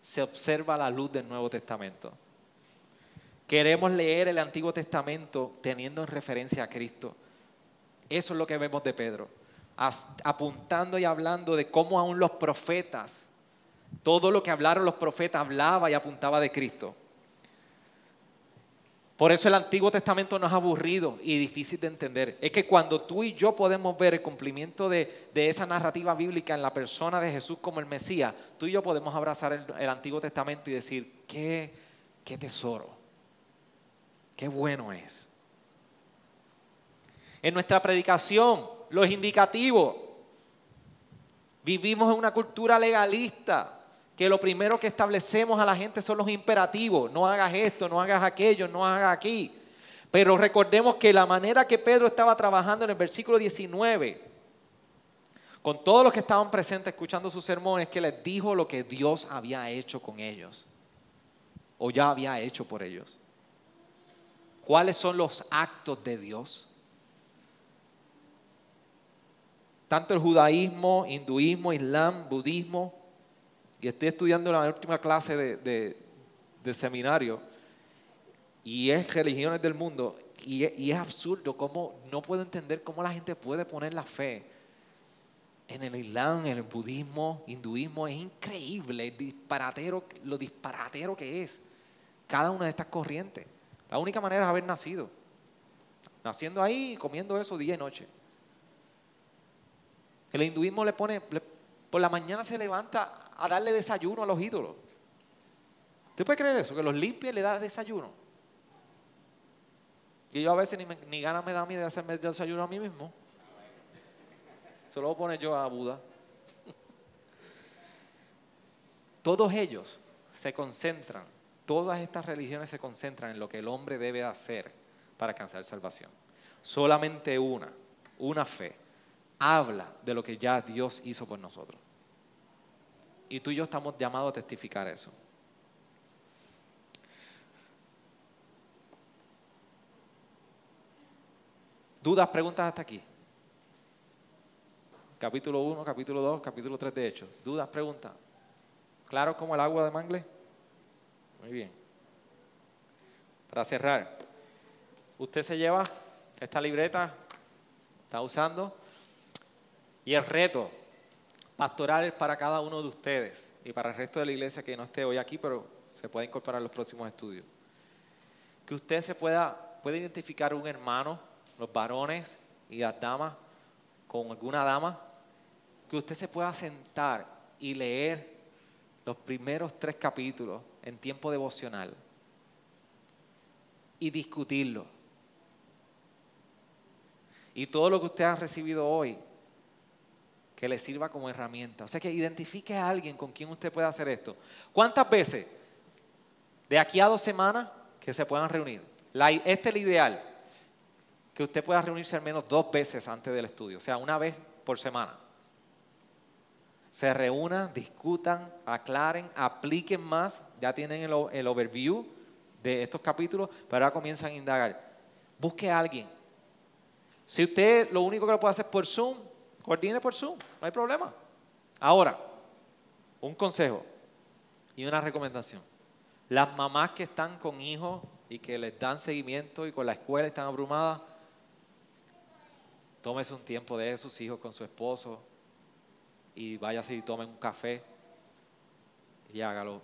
se observa a la luz del Nuevo Testamento. Queremos leer el Antiguo Testamento teniendo en referencia a Cristo. Eso es lo que vemos de Pedro, apuntando y hablando de cómo aún los profetas, todo lo que hablaron los profetas hablaba y apuntaba de Cristo. Por eso el Antiguo Testamento no es aburrido y difícil de entender. Es que cuando tú y yo podemos ver el cumplimiento de, esa narrativa bíblica en la persona de Jesús como el Mesías, tú y yo podemos abrazar el, Antiguo Testamento y decir, qué, qué tesoro, qué bueno es. En nuestra predicación, los indicativos, vivimos en una cultura legalista que lo primero que establecemos a la gente son los imperativos. No hagas esto, no hagas aquello, no hagas aquí. Pero recordemos que la manera que Pedro estaba trabajando en el versículo 19, con todos los que estaban presentes escuchando sus sermones, que les dijo lo que Dios había hecho con ellos, o ya había hecho por ellos. ¿Cuáles son los actos de Dios? Tanto el judaísmo, hinduismo, islam, budismo, y estoy estudiando la última clase de, seminario y es religiones del mundo y es, absurdo cómo no puedo entender cómo la gente puede poner la fe en el Islam, en el budismo, hinduismo. Es increíble disparatero, lo disparatero que es cada una de estas corrientes. La única manera es haber nacido. Naciendo ahí y comiendo eso día y noche. El hinduismo le pone, por la mañana se levanta a darle desayuno a los ídolos. ¿Usted puede creer eso? Que los limpia y le da desayuno. Y yo a veces ni, ni ganas me da a mí de hacerme desayuno a mí mismo. Se lo voy a poner yo a Buda. Todos ellos se concentran, todas estas religiones se concentran en lo que el hombre debe hacer para alcanzar salvación. Solamente una, una fe, habla de lo que ya Dios hizo por nosotros. Y tú y yo estamos llamados a testificar eso. ¿Dudas, preguntas hasta aquí? Capítulo 1, capítulo 2, capítulo 3 de Hechos. ¿Dudas, preguntas? ¿Claro como el agua de mangle? Muy bien. Para cerrar, usted se lleva esta libreta, está usando, y el reto pastorales para cada uno de ustedes y para el resto de la iglesia que no esté hoy aquí, pero se puede incorporar a los próximos estudios. Que usted se pueda puede identificar un hermano, los varones y las damas, con alguna dama, que usted se pueda sentar y leer los primeros tres capítulos en tiempo devocional y discutirlo. Y todo lo que usted ha recibido hoy, que le sirva como herramienta. O sea que identifique a alguien con quien usted pueda hacer esto. ¿Cuántas veces? De aquí a dos semanas que se puedan reunir. este es el ideal. Que usted pueda reunirse al menos dos veces antes del estudio. O sea, una vez por semana. Se reúnan, discutan, aclaren, apliquen más. Ya tienen el, el overview de estos capítulos, pero ahora comienzan a indagar. Busque a alguien. Si usted lo único que lo puede hacer por Zoom, coordine por Zoom, no hay problema. Ahora, un consejo y una recomendación. Las mamás que están con hijos y que les dan seguimiento y con la escuela están abrumadas, tómese un tiempo de sus hijos con su esposo y váyase y tomen un café y hágalo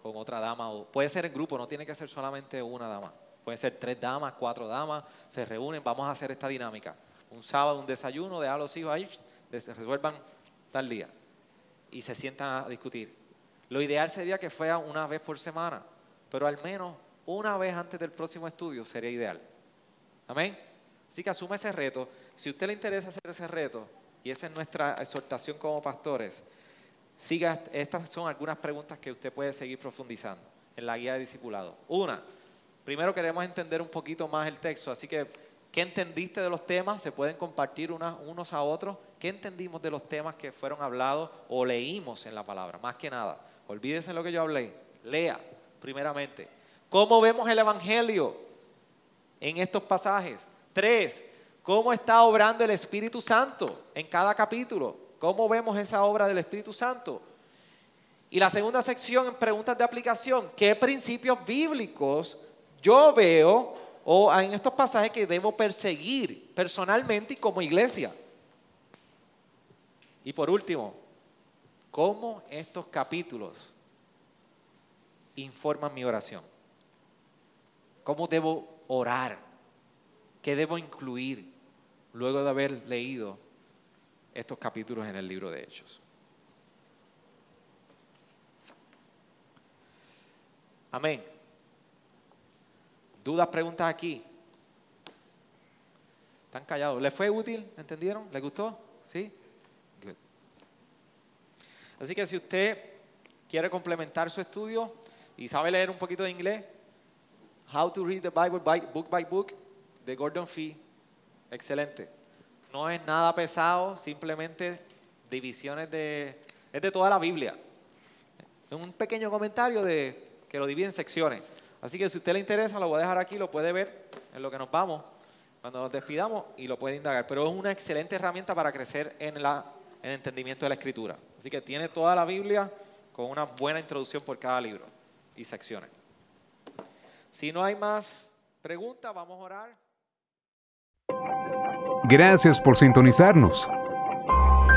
con otra dama. O puede ser en grupo, no tiene que ser solamente una dama. Puede ser tres damas, cuatro damas, se reúnen, vamos a hacer esta dinámica. Un sábado, un desayuno, deja a los hijos ahí, se resuelvan tal día. Y se sientan a discutir. Lo ideal sería que fuera una vez por semana, pero al menos una vez antes del próximo estudio sería ideal. Amén. Así que asume ese reto. Si a usted le interesa hacer ese reto, y esa es nuestra exhortación como pastores, siga, estas son algunas preguntas que usted puede seguir profundizando en la guía de discipulado. Una, primero queremos entender un poquito más el texto, así que, ¿qué entendiste de los temas? Se pueden compartir unos a otros. ¿Qué entendimos de los temas que fueron hablados o leímos en la palabra? Más que nada, olvídense lo que yo hablé, lea primeramente. ¿Cómo vemos el Evangelio en estos pasajes? Tres, ¿cómo está obrando el Espíritu Santo en cada capítulo? ¿Cómo vemos esa obra del Espíritu Santo? Y la segunda sección en preguntas de aplicación, ¿qué principios bíblicos yo veo o en estos pasajes que debo perseguir personalmente y como iglesia? Y por último, ¿cómo estos capítulos informan mi oración? ¿Cómo debo orar? ¿Qué debo incluir luego de haber leído estos capítulos en el libro de Hechos. Amén. ¿Dudas, preguntas aquí? Están callados. ¿Les fue útil? ¿Entendieron? ¿Les gustó? ¿Sí? Good. Así que si usted quiere complementar su estudio y sabe leer un poquito de inglés, How to Read the Bible Book by Book de Gordon Fee. Excelente. No es nada pesado, simplemente divisiones de... Es de toda la Biblia. Un pequeño comentario de que lo divide en secciones. Así que si a usted le interesa, lo voy a dejar aquí, lo puede ver en lo que nos vamos, cuando nos despidamos, y lo puede indagar. Pero es una excelente herramienta para crecer en, el entendimiento de la escritura. Así que tiene toda la Biblia con una buena introducción por cada libro y secciones. Si no hay más preguntas, vamos a orar. Gracias por sintonizarnos.